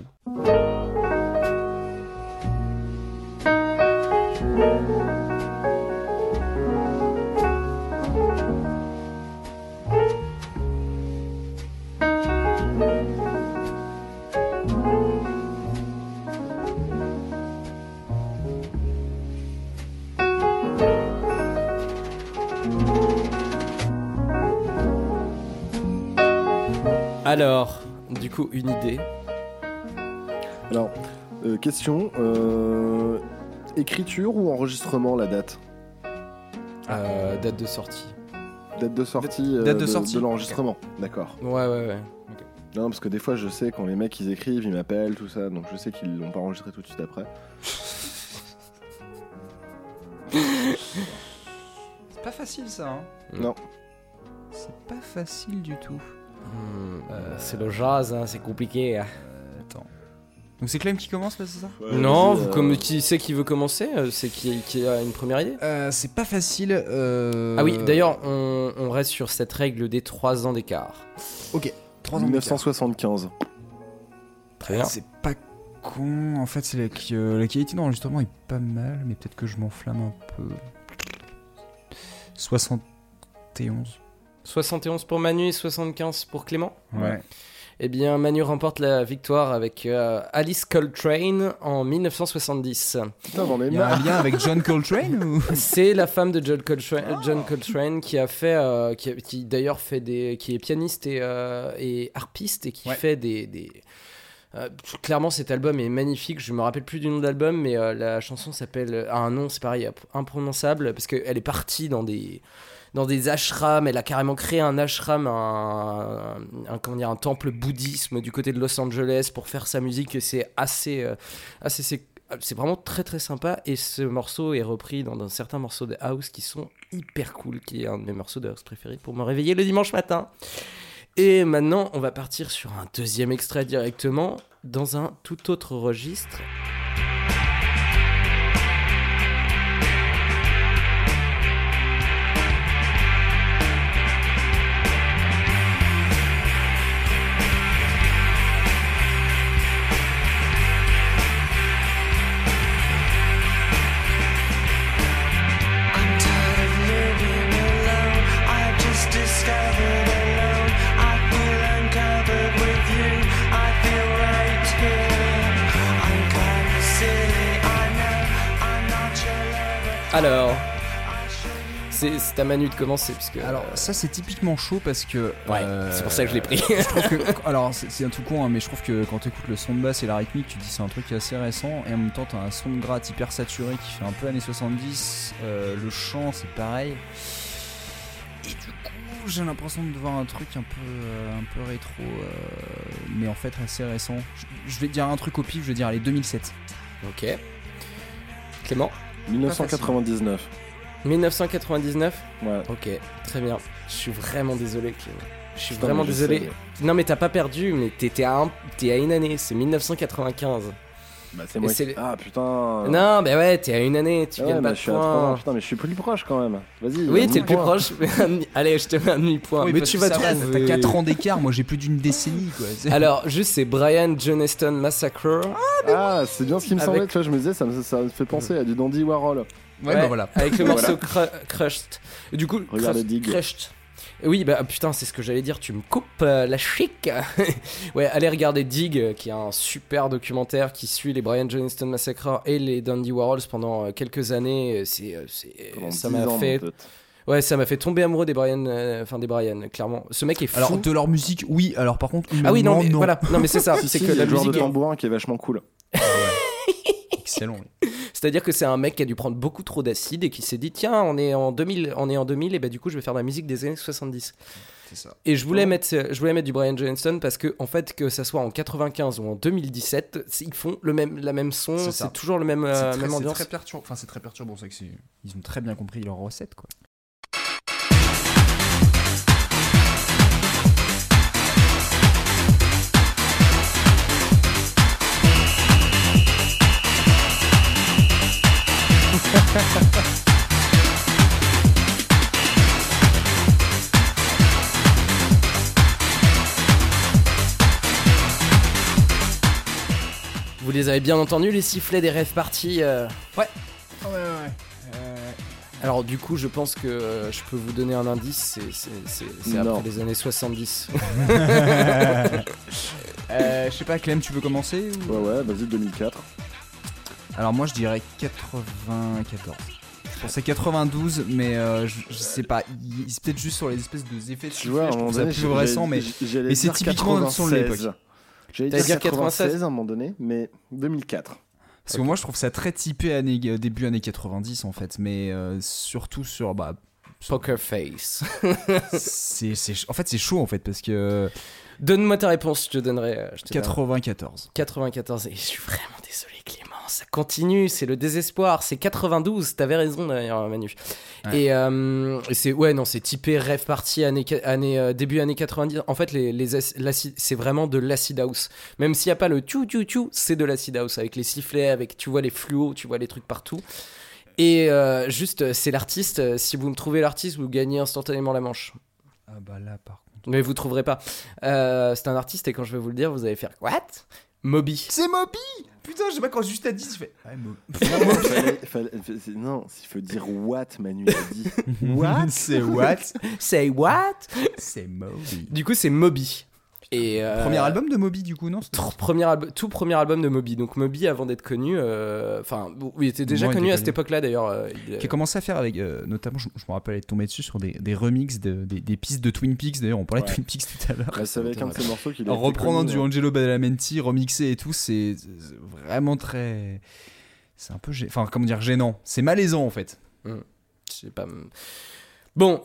Alors, du coup, une idée. Alors, euh, question euh, écriture ou enregistrement la date? Euh, date de sortie. Date de sortie euh, Date de sortie. l'enregistrement, d'accord. Ouais, ouais, ouais. Non, parce que des fois, je sais quand les mecs ils écrivent, ils m'appellent, tout ça, donc je sais qu'ils l'ont pas enregistré tout de suite après. C'est pas facile ça. Hein. Non. C'est pas facile du tout. Hmm, c'est le jazz, hein, c'est compliqué. hein. attends. Donc c'est Clem qui commence là, c'est ça? Non, vous euh, comme, qui c'est qui veut commencer Euh, C'est qui, qui a une première idée? Euh, C'est pas facile. euh, Ah oui, d'ailleurs, on, on reste sur cette règle des 3 ans d'écart. Ok. 3 ans. d'écart. 1975. Très bien. C'est pas con. En fait, c'est la, qui- euh, la qualité d'enregistrement est pas mal, mais peut-être que je m'enflamme un peu. 71. 71 pour Manu et 75 pour Clément Ouais. Eh bien, Manu remporte la victoire avec euh, Alice Coltrane en 1970. Putain, j'en ai Il y a un lien avec John Coltrane ou? C'est la femme de John Coltrane, John Coltrane qui a fait, euh, qui, d'ailleurs fait des, qui est pianiste et, euh, et harpiste et qui Ouais. fait des, des- euh, clairement, cet album est magnifique. Je me rappelle plus du nom de l'album, mais euh, la chanson s'appelle a un nom, c'est pareil, imprononçable parce qu'elle est partie dans des dans des ashrams. Elle a carrément créé un ashram, un, comment dire, un temple bouddhisme du côté de Los Angeles pour faire sa musique. C'est assez, euh, assez, c'est vraiment très très sympa et ce morceau est repris dans, dans certains morceaux de house qui sont hyper cool, qui est un de mes morceaux de house préférés pour me réveiller le dimanche matin. Et maintenant, on va partir sur un deuxième extrait directement dans un tout autre registre. Alors, c'est à Manu de commencer puisque. Alors ça c'est typiquement chaud parce que Ouais, euh, c'est pour ça que je l'ai pris. je trouve que alors c'est un tout con hein, mais je trouve que quand tu écoutes le son de basse et la rythmique tu dis c'est un truc assez récent et en même temps t'as un son de gratte hyper saturé qui fait un peu années 70 euh, le chant c'est pareil et du coup j'ai l'impression de voir un truc un peu euh, un peu rétro euh, mais en fait assez récent je, je vais dire un truc au pif je vais dire allez 2007 Ok. Clément? 1999. 1999 Ouais. Ok, très bien. Je suis vraiment désolé, Clément. Je suis Putain, vraiment mais je désolé. sais. Non, mais t'as pas perdu, mais t'es t'es à, un- t'es à une année, c'est 1995. Bah, c'est moi c'est qui- les- Ah putain. Non, mais ouais, t'es à une année, tu Ah ouais, gagnes bah, pas je de suis à trois points. ans. Putain, mais je suis plus proche quand même. Vas-y. Oui, t'es le plus proche. Allez, je te mets un demi-point. Oui, mais tu vas trouver. T'as 4 ans d'écart, moi j'ai plus d'une décennie quoi. Alors, juste, c'est Brian Johnston Massacre. Ah, c'est bien ce qui me Avec- semblait. Tu vois, je me disais, ça me, ça me fait penser à du Dandy Warhol. Ouais, bah voilà. Avec le morceau Cru- Crushed. Du coup. Crushed. Oui, bah putain, c'est ce que j'allais dire, tu me coupes euh, la chic. ouais, allez regarder Dig, euh, qui est un super documentaire qui suit les Brian Johnston Massacre et les Dandy Warhols pendant euh, quelques années. C'est, euh, ça 10 m'a ans, fait, ouais, ça m'a fait tomber amoureux des Brian, euh, enfin des Brian, clairement. Ce mec est fou. Alors de leur musique, oui. Alors par contre, ah oui, non, mais voilà, non mais c'est ça, c'est que la musique. de est- tambourin qui est vachement cool. Excellent. oui. C'est-à-dire que c'est un mec qui a dû prendre beaucoup trop d'acide et qui s'est dit tiens on est en 2000 on est en 2000 et bah du coup je vais faire de la musique des années 70. C'est ça. Et je voulais mettre je voulais mettre du Brian Johnson parce que en fait que ça soit en 95 ou en 2017 c'est- ils font le même la même son C'est c'est toujours le même euh, C'est très, même c'est ambiance. très perturbant. Enfin, c'est très perturbant. C'est que c'est- ils ont très bien compris leur recette quoi. Vous les avez bien entendus les sifflets des rêves parties euh Ouais. Ouais, ouais. Alors du coup je pense que euh, je peux vous donner un indice c'est c'est c'est c'est Non. après les années 70. Euh, je sais pas, Clem, tu veux commencer ou- Ouais, ouais, vas-y, 2004. Alors moi je dirais 94. Je pensais 92, mais euh, je, je sais pas. il- C'est peut-être juste sur les espèces de effets de Tu vois, je trouve ça plus récent, mais, j'allais mais c'est typiquement le son de 96. l'époque. J'allais dire dire 96? 96 à un moment donné, mais 2004. Parce que moi je trouve ça très typé année, euh, début années 90 en fait, mais euh, surtout sur bah Poker face. c'est c'est ch- en fait c'est chaud en fait parce que Donne-moi ta réponse, je te donnerai. euh, je te donnerai. 94. 94. Et je suis vraiment désolé, Clément. Ça continue, c'est le désespoir. C'est 92. T'avais raison d'ailleurs, Manu. Ouais. Et euh, et c'est ouais non, c'est typé rêve party année, année euh, début années 90. En fait, les, les c'est vraiment de l'acid house. Même s'il y a pas le tchou tchou tchou, c'est de l'acid house avec les sifflets, avec tu vois les fluos, tu vois les trucs partout. Et euh, juste, c'est l'artiste. Si vous me trouvez l'artiste, vous gagnez instantanément la manche. Ah bah là par contre. Mais vous trouverez pas. Euh, c'est un artiste et quand je vais vous le dire, vous allez faire What? Moby. C'est Moby Putain, je sais pas quand juste à 10, je fais. Non, fallait- fallait- c'est- non, il faut dire what, Manu a dit. What? C'est what? Say what? C'est Moby. Du coup, c'est Moby. Et euh, Premier album de Moby du coup, non premier tout premier album de Moby. Donc Moby, avant d'être connu, euh, enfin, bon, il était déjà Moi, connu était à cette connu. époque-là d'ailleurs. euh, il- Qui a commencé à faire avec, euh, notamment, je, je me rappelle être tombé dessus sur des, des remixes de, des, des pistes de Twin Peaks. D'ailleurs, on parlait de. Twin Peaks tout à l'heure. Bah, C'est avec un de ces morceaux qu'il a En été reprenant connu, du. Angelo Badalamenti, remixé et tout, c'est c'est vraiment très. C'est un peu. gê- Enfin, comment dire, gênant. C'est malaisant en fait. Je sais pas. Bon.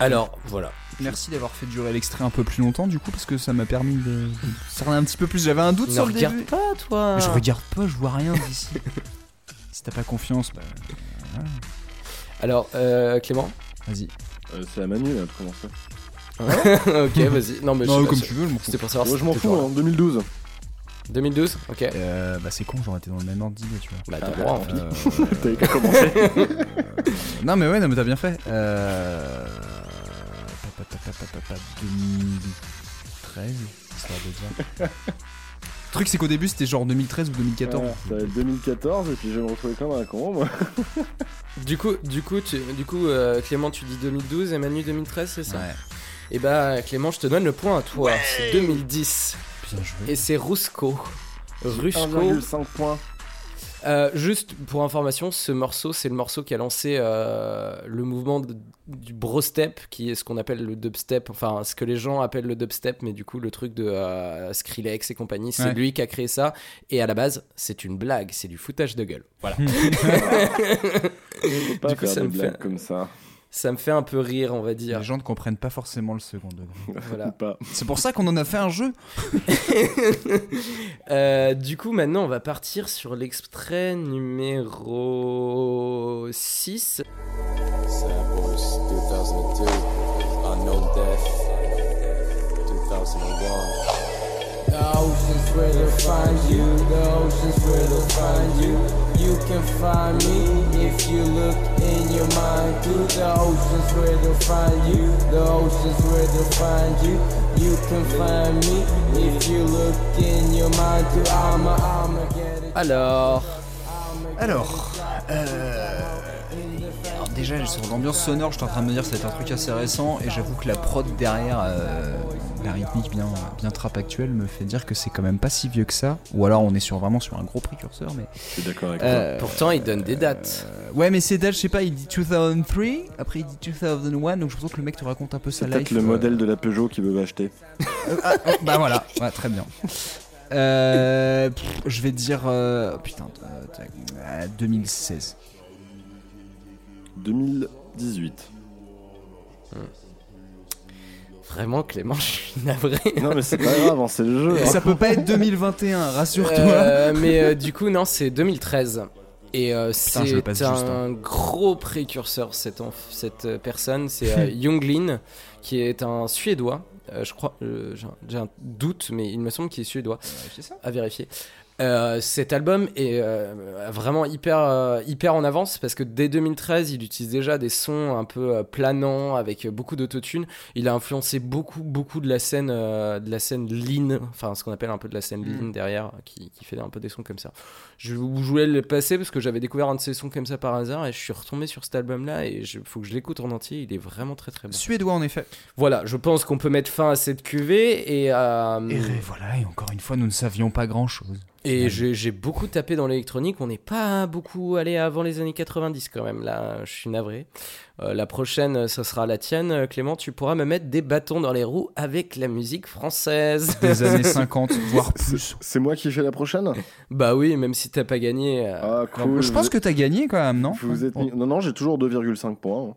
Alors, voilà. Merci d'avoir fait durer l'extrait un peu plus longtemps, du coup, parce que ça m'a permis de, cerner un petit peu plus. J'avais un doute Ne sur le regarde début. pas, toi. Mais je regarde pas, je vois rien d'ici. si t'as pas confiance, bah. voilà. Alors, euh, Clément Vas-y. Euh, c'est à Manu là, de commencer. Ok, vas-y. Non, mais je Non, sais pas, comme c'est- tu veux, je m'en fous. C'était pour savoir Moi, si je m'en t'étais fous, en 2012. là. 2012 Ok. Euh, bah, c'est con, j'aurais été dans le même ordre d'idée, tu vois. Bah, t'as Ah, le droit, en fait. Euh, T'avais qu'à commencer. non, mais ouais, non, mais t'as bien fait. Euh. 2013, histoire de. Le truc, c'est qu'au début, c'était genre 2013 ou 2014. Ouais, ça va être 2014 et puis je vais me retrouver comme un con, moi. Du coup, du coup, tu- du coup Clément, tu dis 2012 et Manu 2013, c'est ça Ouais. Et bah, Clément, je te donne le point à toi. C'est 2010. Bien joué. Et c'est Rusco. Rusco. 1,5 points. Euh, juste pour information, ce morceau, c'est le morceau qui a lancé euh, le mouvement de- du brostep, qui est ce qu'on appelle le dubstep, enfin ce que les gens appellent le dubstep, mais du coup le truc de euh, Skrillex et compagnie, c'est Ouais. lui qui a créé ça. Et à la base, c'est une blague, c'est du foutage de gueule. Voilà. Pas Du coup, faire ça des me blagues fait- comme ça. Ça me fait un peu rire, on va dire. Les gens ne comprennent pas forcément le second degré. Voilà. C'est pour ça qu'on en a fait un jeu. Euh, du coup, maintenant, on va partir sur l'extrait numéro 6. Samples 2002, Unknown Death 2001. The ocean's where to find you, the ocean's where to find you. You can find me if you look in your mind too. The ocean's where to find you, the ocean's where to find you. You can find me if you look in your mind too. I'ma, I'ma get it. Alors, Alors, euh, alors déjà sur l'ambiance sonore, je suis en train de me dire que c'est un truc assez récent et j'avoue que la prod derrière, euh, la rythmique bien, bien trap actuelle me fait dire que c'est quand même pas si vieux que ça. Ou alors on est sur, vraiment sur un gros précurseur, mais. Je suis d'accord avec Euh, pourtant, il donne des dates. euh, ouais, mais ces dates, je sais pas, il dit 2003, après il dit 2001, donc je pense que le mec te raconte un peu sa C'est life. peut-être le euh, modèle de la Peugeot qu'il veut acheter. euh, ah, oh, bah voilà, ouais, très bien. Euh, pff, je vais dire. euh, putain, euh, tac, euh, 2016. 2018. Vraiment, Clément, je suis navré. Non, mais c'est pas grave, hein, c'est le jeu. Hein. ça peut pas être 2021, rassure-toi. Euh, mais euh, du coup, non, c'est 2013. Et euh, c'est un juste, hein. gros précurseur, cette, cette personne. C'est euh, Younglin, qui est un Suédois. Euh, je crois, euh, j'ai un- j'ai un doute, mais il me semble qu'il est suédois. À vérifier. Euh, cet album est euh, vraiment hyper, euh, hyper en avance parce que dès 2013, il utilise déjà des sons un peu planants avec beaucoup d'autotune. Il a influencé beaucoup, beaucoup de la scène, de la scène lean, enfin ce qu'on appelle un peu de la scène lean derrière, qui, qui fait un peu des sons comme ça. Je, voulais le passer parce que j'avais découvert un de ces sons comme ça par hasard et je suis retombé sur cet album-là et il faut que je l'écoute en entier. Il est vraiment très très bon. Suédois en effet. Voilà, je pense qu'on peut mettre fin à cette cuvée et Et voilà, et encore une fois, nous ne savions pas grand chose. Et j'ai j'ai beaucoup tapé dans l'électronique. On n'est pas beaucoup allé avant les années 90 quand même. Là, je suis navré. Euh, la prochaine, ça sera la tienne, Clément. Tu pourras me mettre des bâtons dans les roues avec la musique française. Des années 50, voire C'est- plus. C'est moi qui fais la prochaine? Bah oui, même si t'as pas gagné. euh, Ah, cool. je pense que t'as gagné quand même, non? Vous êtes Non, non, j'ai toujours 2,5 points.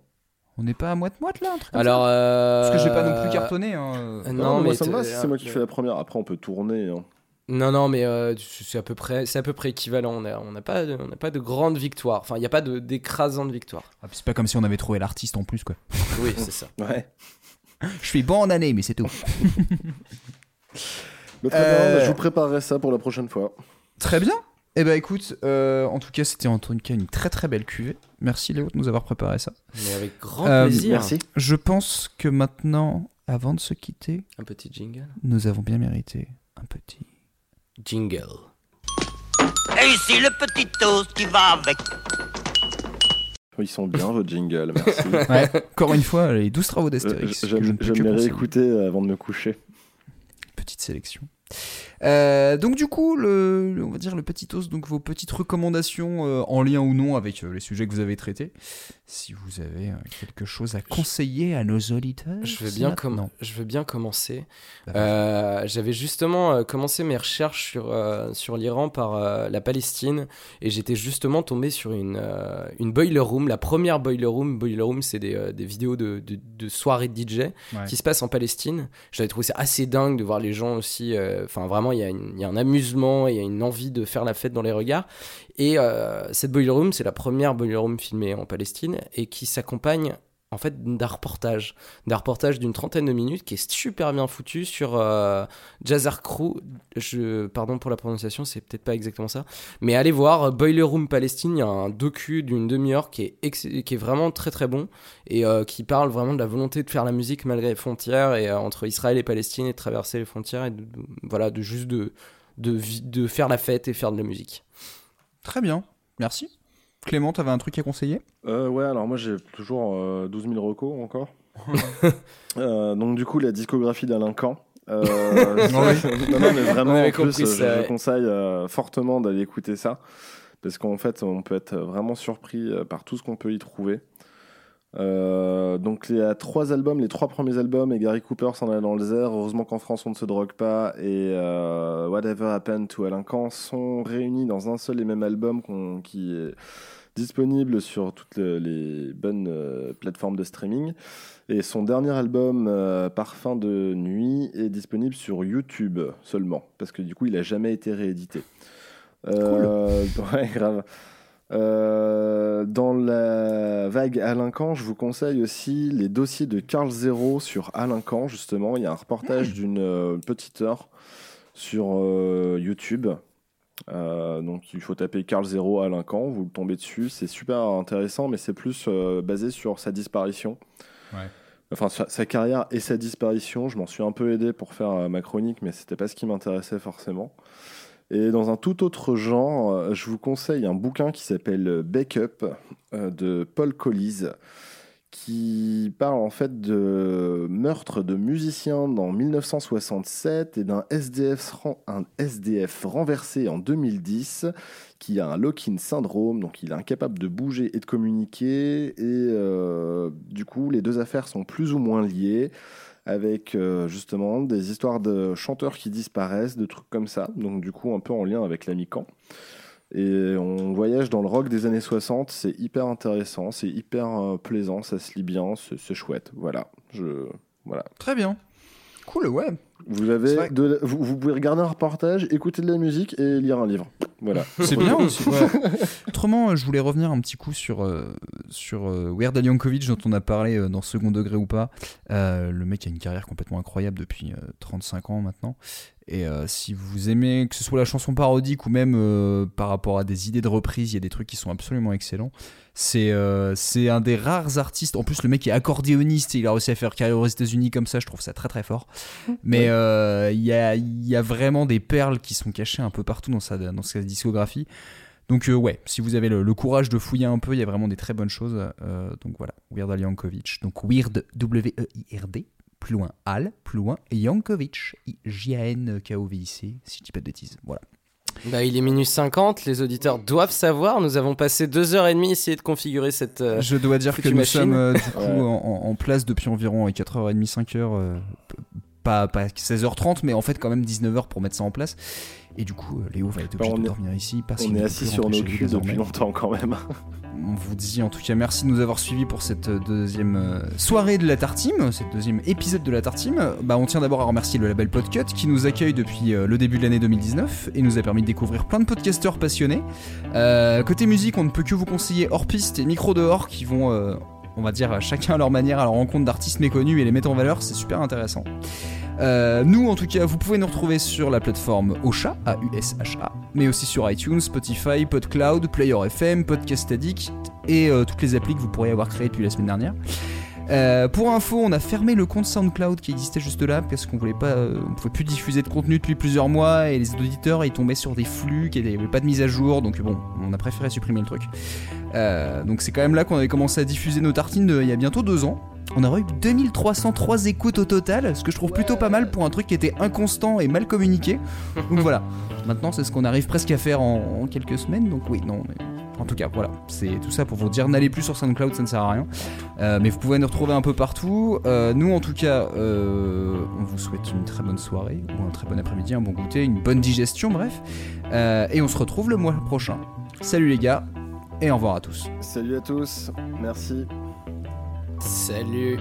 On n'est pas à moite-moite là un truc comme Alors, ça euh, Parce que j'ai pas non plus cartonné. Hein. euh, Non, Non, mais moi, ça me va c'est moi qui fais la première. Après, on peut tourner. hein. Non, non, mais euh, c'est à peu près, c'est à peu près équivalent. On n'a on n'a pas, de- on n'a pas de grande victoire. Enfin, il n'y a pas de- d'écrasante victoire. Ah, c'est pas comme si on avait trouvé l'artiste en plus quoi. Oui, c'est ça. Ouais. Je suis bon en année, mais c'est tout. Mais très bien, Euh, bah, je vous préparerai ça pour la prochaine fois. Très bien. Eh ben écoute, euh, en tout cas c'était en tout cas une très très belle cuvée. Merci Léo de nous avoir préparé ça. Mais avec grand Euh, plaisir. Merci. Je pense que maintenant, avant de se quitter, Un petit jingle. nous avons bien mérité un petit. Jingle. Et ici le petit toast qui va avec. Ils sont bien, vos jingles, merci. Ouais, encore une fois, les 12 travaux Euh, d'Astérix. je J'aime les réécouter euh, avant de me coucher. petite sélection. Euh, donc du coup, le, le- on va dire le petit os, donc vos petites recommandations euh, en lien ou non avec euh, les sujets que vous avez traités. Si vous avez quelque chose à conseiller à nos auditeurs. Je veux bien, com- maintenant. je veux bien commencer. Bah, J'avais justement commencé mes recherches sur, sur l'Iran par la Palestine et j'étais justement tombé sur une, une boiler room, la première boiler room. Boiler room, c'est des, des vidéos de, de, de soirées de DJ Ouais. qui se passent en Palestine. J'avais trouvé ça assez dingue de voir les gens aussi. Enfin, vraiment, il y, a un amusement il y a une envie de faire la fête dans les regards. Et euh, cette boiler room, c'est la première boiler room filmée en Palestine et qui s'accompagne en fait d'un reportage, d'un reportage d'une trentaine de minutes qui est super bien foutu sur euh, Crew. Je, pardon pour la prononciation, c'est peut-être pas exactement ça, mais allez voir euh, Boiler Room Palestine. Il y a un docu d'une demi-heure qui est qui est vraiment très très bon et euh, qui parle vraiment de la volonté de faire la musique malgré les frontières et euh, entre Israël et Palestine et de traverser les frontières et de, voilà de juste de de, de faire la fête et faire de la musique. Très bien, merci. Clément, t'avais un truc à conseiller? Euh, ouais, alors moi j'ai toujours euh, 12 000 recos encore. Euh, donc du coup, la discographie d'Alain Camp. Euh, ça- non, non, mais vraiment, en plus, compris euh, je, je conseille euh, fortement d'aller écouter ça. Parce qu'en fait, on peut être vraiment surpris euh, par tout ce qu'on peut y trouver. Euh, donc il y a trois albums, les trois premiers albums, et Gary Cooper s'en allait dans le désert. Heureusement qu'en France on ne se drogue pas. Et euh, Whatever Happened to Alain Camp sont réunis dans un seul et même album qui est disponible sur toutes le- les bonnes euh, plateformes de streaming. Et son dernier album, euh, Parfum de nuit, est disponible sur YouTube seulement, parce que du coup, il a jamais été réédité. Euh, ouais, grave. Euh, dans la vague Alain Camp, je vous conseille aussi les dossiers de Carl Zero sur Alain Camp, justement. Il y a un reportage d'une euh, petite heure sur euh, YouTube. Donc il faut taper Carl Zero Alain Camp, vous tombez dessus. C'est super intéressant, mais c'est plus basé sur sa disparition. Ouais. Enfin, sa, sa carrière et sa disparition. Je m'en suis un peu aidé pour faire ma chronique, mais c'était pas ce qui m'intéressait forcément. Et dans un tout autre genre, euh, je vous conseille un bouquin qui s'appelle Backup euh, de Paul Collis, qui parle en fait de meurtre de musiciens dans 1967 et d'un SDF, un SDF renversé en 2010 qui a un lock-in syndrome, donc il est incapable de bouger et de communiquer. Et euh, du coup, les deux affaires sont plus ou moins liées avec euh, justement des histoires de chanteurs qui disparaissent, de trucs comme ça. Donc du coup, un peu en lien avec l'ami Camp. Et on voyage dans le rock des années 60, c'est hyper intéressant, c'est hyper euh, plaisant, ça se lit bien, c'est chouette. Voilà, je voilà. Très bien. Cool, ouais. Vous avez vrai. de la- vous, vous pouvez regarder un reportage, écouter de la musique et lire un livre. Voilà. C'est bien aussi. ouais. Autrement, euh, je voulais revenir un petit coup sur, euh, sur euh, Weird Al Yankovic, dont on a parlé euh, dans Second Degré ou pas. Euh, le mec a une carrière complètement incroyable depuis euh, 35 ans maintenant. Et euh, si vous aimez, que ce soit la chanson parodique ou même euh, par rapport à des idées de reprise, il y a des trucs qui sont absolument excellents. C'est euh, un des rares artistes. En plus, le mec est accordéoniste et il a réussi à faire carrière aux États-Unis comme ça. Je trouve ça très très fort. Mais euh, il y, a, y a vraiment des perles qui sont cachées un peu partout dans sa, dans sa discographie. Donc ouais, si vous avez le, le courage de fouiller un peu, il y a vraiment des très bonnes choses. Donc voilà, Weird Al Yankovic. Donc Weird, W-E-I-R-D, plus loin Al, plus loin Yankovic, J-A-N-K-O-V-I-C, si je dis pas de bêtises. Voilà. Bah, il est minuit 50, les auditeurs doivent savoir. Nous avons passé deux heures et demie à essayer de configurer cette. euh, Je dois dire que nous machine. sommes euh, du coup en, en place depuis environ 4h30, 5h. euh, p- pas, pas 16h30, mais en fait quand même 19h pour mettre ça en place. Et du coup, euh, Léo va être obligé on de dormir ici. Parce On est assis sur nos culs depuis longtemps quand même. On vous dit en tout cas merci de nous avoir suivis pour cette euh, deuxième euh, soirée de la Tartime, cette deuxième épisode de la Tartime. Bah, on tient d'abord à remercier le label Podcut qui nous accueille depuis le début de l'année 2019 et nous a permis de découvrir plein de podcasteurs passionnés. Euh, côté musique, on ne peut que vous conseiller Hors Piste et Micro dehors qui vont, euh, on va dire, chacun à leur manière à la rencontre d'artistes méconnus et les mettre en valeur. C'est super intéressant. Euh, nous, en tout cas, vous pouvez nous retrouver sur la plateforme Ocha, A-U-S-H-A, mais aussi sur iTunes, Spotify, PodCloud, Player FM, Podcast Addict et euh, toutes les applis que vous pourriez avoir créées depuis la semaine dernière. Euh, pour info, on a fermé le compte SoundCloud qui existait juste là parce qu'on voulait pas, euh, on pouvait plus diffuser de contenu depuis plusieurs mois et les auditeurs ils tombaient sur des flux qui n'avaient pas de mise à jour, donc bon, on a préféré supprimer le truc. Euh, donc c'est quand même là qu'on avait commencé à diffuser nos tartines de- il y a bientôt deux ans. On aurait eu 2303 écoutes au total, ce que je trouve plutôt pas mal pour un truc qui était inconstant et mal communiqué. Donc voilà. Maintenant, c'est ce qu'on arrive presque à faire en, en quelques semaines. Donc oui, non. Mais... En tout cas, voilà. C'est tout ça pour vous dire n'allez plus sur SoundCloud, ça ne sert à rien. Euh, mais vous pouvez nous retrouver un peu partout. Euh, nous, en tout cas, euh, on vous souhaite une très bonne soirée, ou un très bon après-midi, un bon goûter, une bonne digestion, bref. Euh, et on se retrouve le mois prochain. Salut les gars, et au revoir à tous. Salut à tous, merci. Salut.